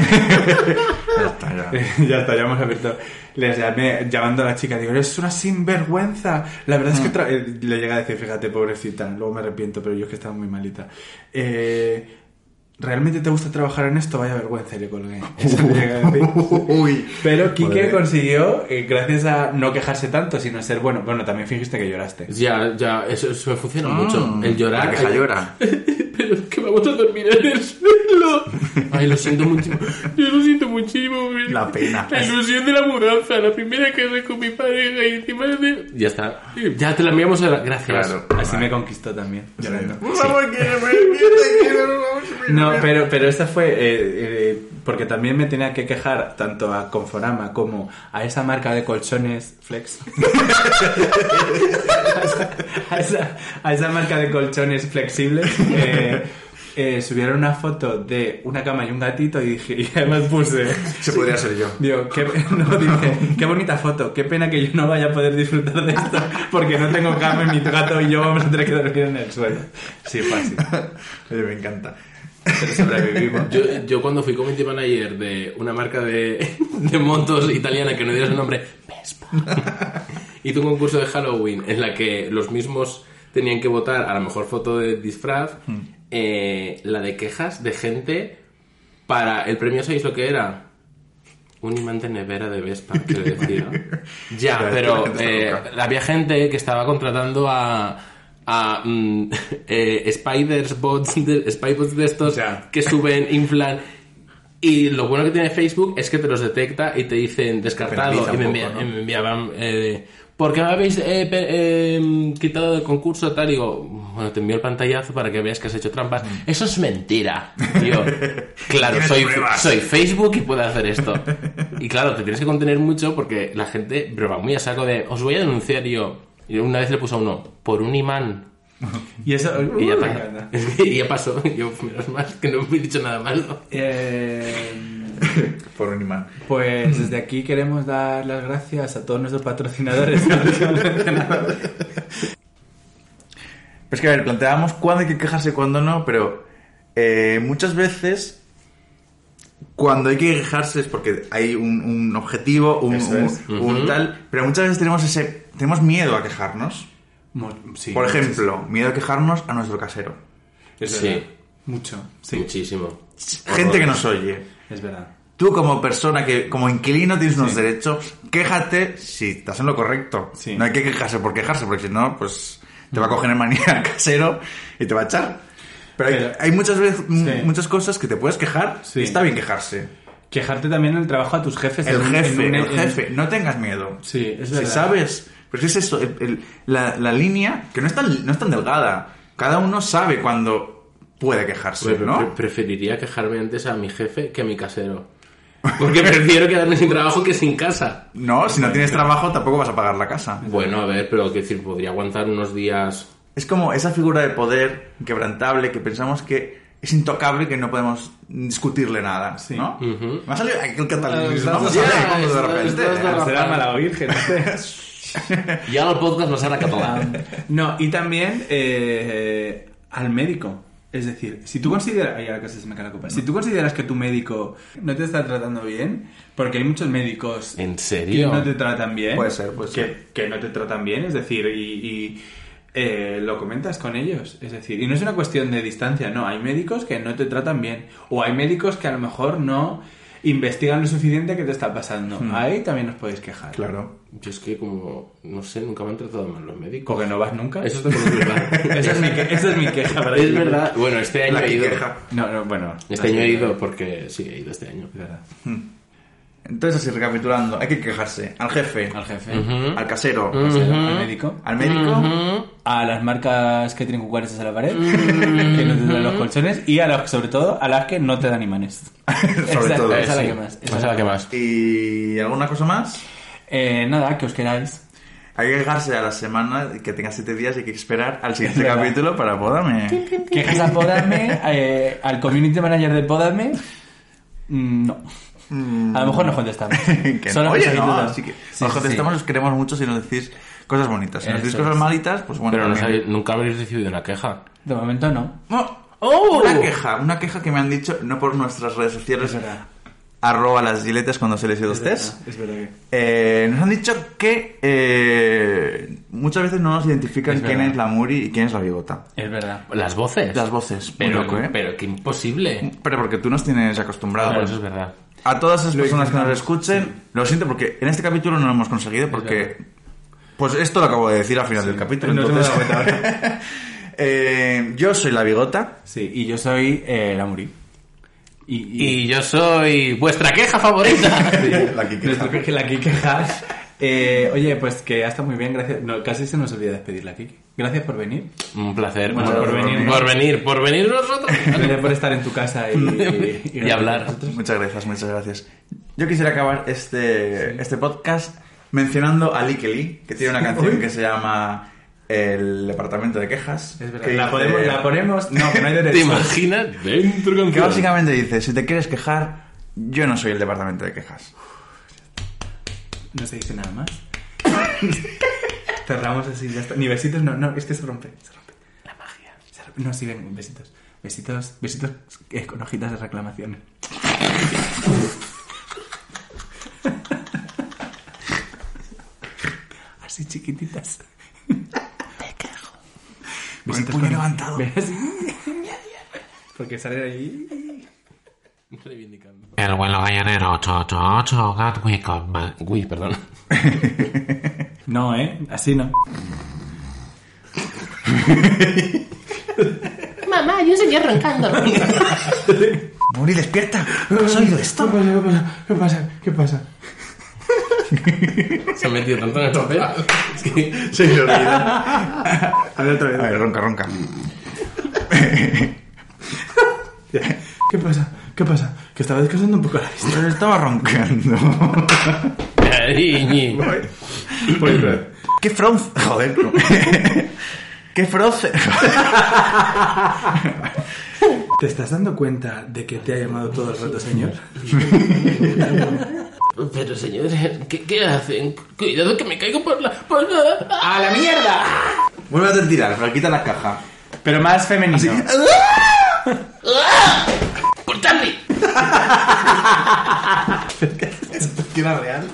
Ya está, ya. ya está, ya hemos abierto. Les llamé llamando a la chica, digo, eres una sinvergüenza. La verdad es que tra- eh, le llega a decir, fíjate, pobrecita, luego me arrepiento, pero yo es que estaba muy malita. Eh, ¿Realmente te gusta trabajar en esto? Vaya vergüenza, le colgué. Eso. Uy. Pero Quique consiguió, eh, gracias a no quejarse tanto, sino ser bueno. Bueno, también fingiste que lloraste. Ya, ya, eso, eso me funciona mucho. El llorar. La queja llora. Pero es que vamos a dormir en el suelo. Ay, lo siento muchísimo. Yo lo siento muchísimo. La pena. La ilusión de la mudanza, la primera que con mi pareja y encima de... Ya está. Ya te la enviamos a la... Gracias. Claro. Así me conquistó también, llorando. Que me entiende, que no No, pero, pero esta fue eh, eh, porque también me tenía que quejar tanto a Conforama como a esa marca de colchones Flex. a, esa, a esa marca de colchones flexibles. eh, eh, subieron una foto de una cama y un gatito y dije, y además puse. Se podría ser yo. Digo, qué, no, dije, qué bonita foto, qué pena que yo no vaya a poder disfrutar de esto porque no tengo cama y mi gato y yo vamos a tener que dormir en el suelo. Sí. Oye, me encanta. Pero sobrevivimos. Yo, yo cuando fui community manager de una marca de, de motos italiana que no diera su nombre, Vespa, hice un concurso de Halloween en la que los mismos tenían que votar a la mejor foto de disfraz, eh, la de quejas de gente para el premio, ¿sabéis lo que era? Un imán de nevera de Vespa, quiero decir. ya, pero eh, había gente que estaba contratando a, a mm, eh, spiders bots de, spy bots de estos que suben, inflan. Y lo bueno que tiene Facebook es que te los detecta y te dicen descartado. Y me, envía- poco, me enviaban, eh, ¿por qué me habéis eh, eh, quitado del concurso tal? Y digo, bueno, te envío el pantallazo para que veas que has hecho trampas. Eso es mentira. Yo, claro, soy, soy Facebook y puedo hacer esto. Y claro, te tienes que contener mucho porque la gente, pero va muy a saco de, os voy a denunciar yo. Y una vez le puse a uno, por un imán. Y eso. Y ya, me pasa. encanta. y ya pasó. Yo, menos mal que no me he dicho nada malo. Eh, Por un imán. pues desde aquí queremos dar las gracias a todos nuestros patrocinadores. Pero es que, a ver, planteábamos cuándo hay que quejarse y cuándo no, pero eh, muchas veces cuando hay que quejarse es porque hay un, un objetivo, un, Eso un- es. un tal, pero muchas veces tenemos ese tenemos miedo a quejarnos. Mo- sí, Por ejemplo, miedo a quejarnos a nuestro casero. Es Sí. verdad. Mucho. Sí, Muchísimo. Gente que nos oye. es verdad. Tú como persona que como inquilino tienes unos derechos, quéjate si estás en lo correcto. Sí. No hay que quejarse por quejarse, porque si no, pues te va a coger en manía el casero y te va a echar. Pero hay, Pero- hay muchas veces Sí. muchas cosas que te puedes quejar Sí. y está bien quejarse. Quejarte también en el trabajo a tus jefes. El en jefe, en un- el en- jefe, no tengas miedo. Sí, es Si verdad. sabes, pero es eso, el- el- la, la línea que no es, tan, no es tan delgada. Cada uno sabe cuando puede quejarse, Pre- ¿no? pre- preferiría quejarme antes a mi jefe que a mi casero. Porque prefiero quedarme sin trabajo que sin casa. No, si no tienes trabajo tampoco vas a pagar la casa. Bueno, a ver, pero quiero decir, podría aguantar unos días. Es como esa figura de poder inquebrantable que pensamos que es intocable que no podemos discutirle nada, Sí. ¿no? Ujú. Me ha salido aquí el catalanismo. estás- Vamos a ya, ver de repente. Será mala virgen. Y ahora el podcast no será catalán. no, y también eh, al médico. Es decir, si tú consideras. Ay, ahora casi se me cae la copa. Si tú consideras que tu médico no te está tratando bien, porque hay muchos médicos ¿En que serio? no te tratan bien. Puede ser, puede que, ser. que no te tratan bien, es decir, y, y, eh, lo comentas con ellos. Es decir, y no es una cuestión de distancia, no. Hay médicos que no te tratan bien. O hay médicos que a lo mejor no investigan lo suficiente que te está pasando. Ahí también os podéis quejar. Claro. Yo es que como, no sé, nunca me han tratado mal los médicos. Porque no vas nunca. Eso es verdad. Esa es mi, que- esa es mi queja. para Es verdad. Bueno, este año La he que ido. queja. No, no, bueno. Este año he ido porque sí, he ido este año. Es verdad. Entonces, así recapitulando, hay que quejarse al jefe, Al jefe. al casero, Al médico. al médico, A las marcas que tienen cucarachas a la pared, que no te duelen los colchones, y a las, sobre todo a las que no te dan imanes. sobre Esa- todo. Esa es la Sí. que más. esa Esa es es la que más. ¿Y alguna cosa más? Eh, nada, que os queráis. Hay que quejarse a la semana, que tenga siete días y hay que esperar al siguiente capítulo para podarme. Quejas a Podame, eh, al community manager de Podame. Mm. A lo mejor nos contestamos. Que Solo no. Oye, no, así que Sí, os sí, contestamos, sí. os queremos mucho si nos decís cosas bonitas. Si nos decís Eso cosas es. malitas, pues bueno, Pero no sabéis- nunca habréis recibido una queja. De momento no. No, ¡Oh! Una queja, una queja que me han dicho, no por nuestras redes sociales, arroba las giletes cuando se les dio los test. Es verdad que. Eh, nos han dicho que eh, muchas veces no nos identifican Es quién verdad. es la Muri y quién es la Bigota. Es verdad. Las voces. Las voces, muy Pero, loco, ¿eh? pero que imposible. Pero porque tú nos tienes acostumbrados. Claro, eso es verdad. A todas esas personas que nos escuchen, lo siento porque en este capítulo no lo hemos conseguido porque... Pues esto lo acabo de decir al final del capítulo. no te me he entonces, eh, yo soy la Bigota. Sí, y yo soy eh, la Muri. Y, y- Y yo soy vuestra queja favorita. la Kike. Nuestro que la Kike Hash. Eh, oye, pues que ha estado muy bien, gracias. No, casi se nos olvida despedir la Kike. Gracias por venir. Un placer. Bueno, por venir. Por venir, por venir nosotros. Gracias por estar en tu casa y, y, Y hablar. Muchas gracias, muchas gracias. Yo quisiera acabar este, este podcast mencionando a Likely, que tiene una canción que se llama El Departamento de Quejas. Es verdad. que La, dice- podemos, la ponemos. No, que no hay ¿Te derecho. imaginas? Dentro con Que básicamente dice, si te quieres quejar, yo no soy el Departamento de Quejas. No se dice nada más. Cerramos así, ya está. Ni besitos, no, no, es que se rompe. Se rompe. La magia. No, sí, ven, besitos. Besitos, besitos eh, con hojitas de reclamación. Así chiquititas. Te quejo. Con el puño levantado. Porque sale ahí. Reivindicando. El vuelo gallinero 888 Gatwick perdón. No, ¿eh? Así no. Mamá, hay un señor roncando. Muri, despierta. ¿Has oído esto? ¿Qué pasa? ¿Qué pasa? Se ha metido tanto en el papel. Es que... Se me olvida. A ver, otra vez. A ver, ronca, ronca. ¿Qué pasa? ¿Qué pasa? Que estaba descansando un poco la vista. Pero estaba roncando. Cariñi. ¿Qué fronce? Joder. ¿Qué froce? ¿Te estás dando cuenta de que te ha llamado todo el rato señor? Pero señores, ¿qué, qué hacen? Cuidado que me caigo por la... Por la... ¡A la mierda! Vuelve a tirar, pero quita la caja. Pero más femenino. ¡Por Charlie! ¿Qué era real?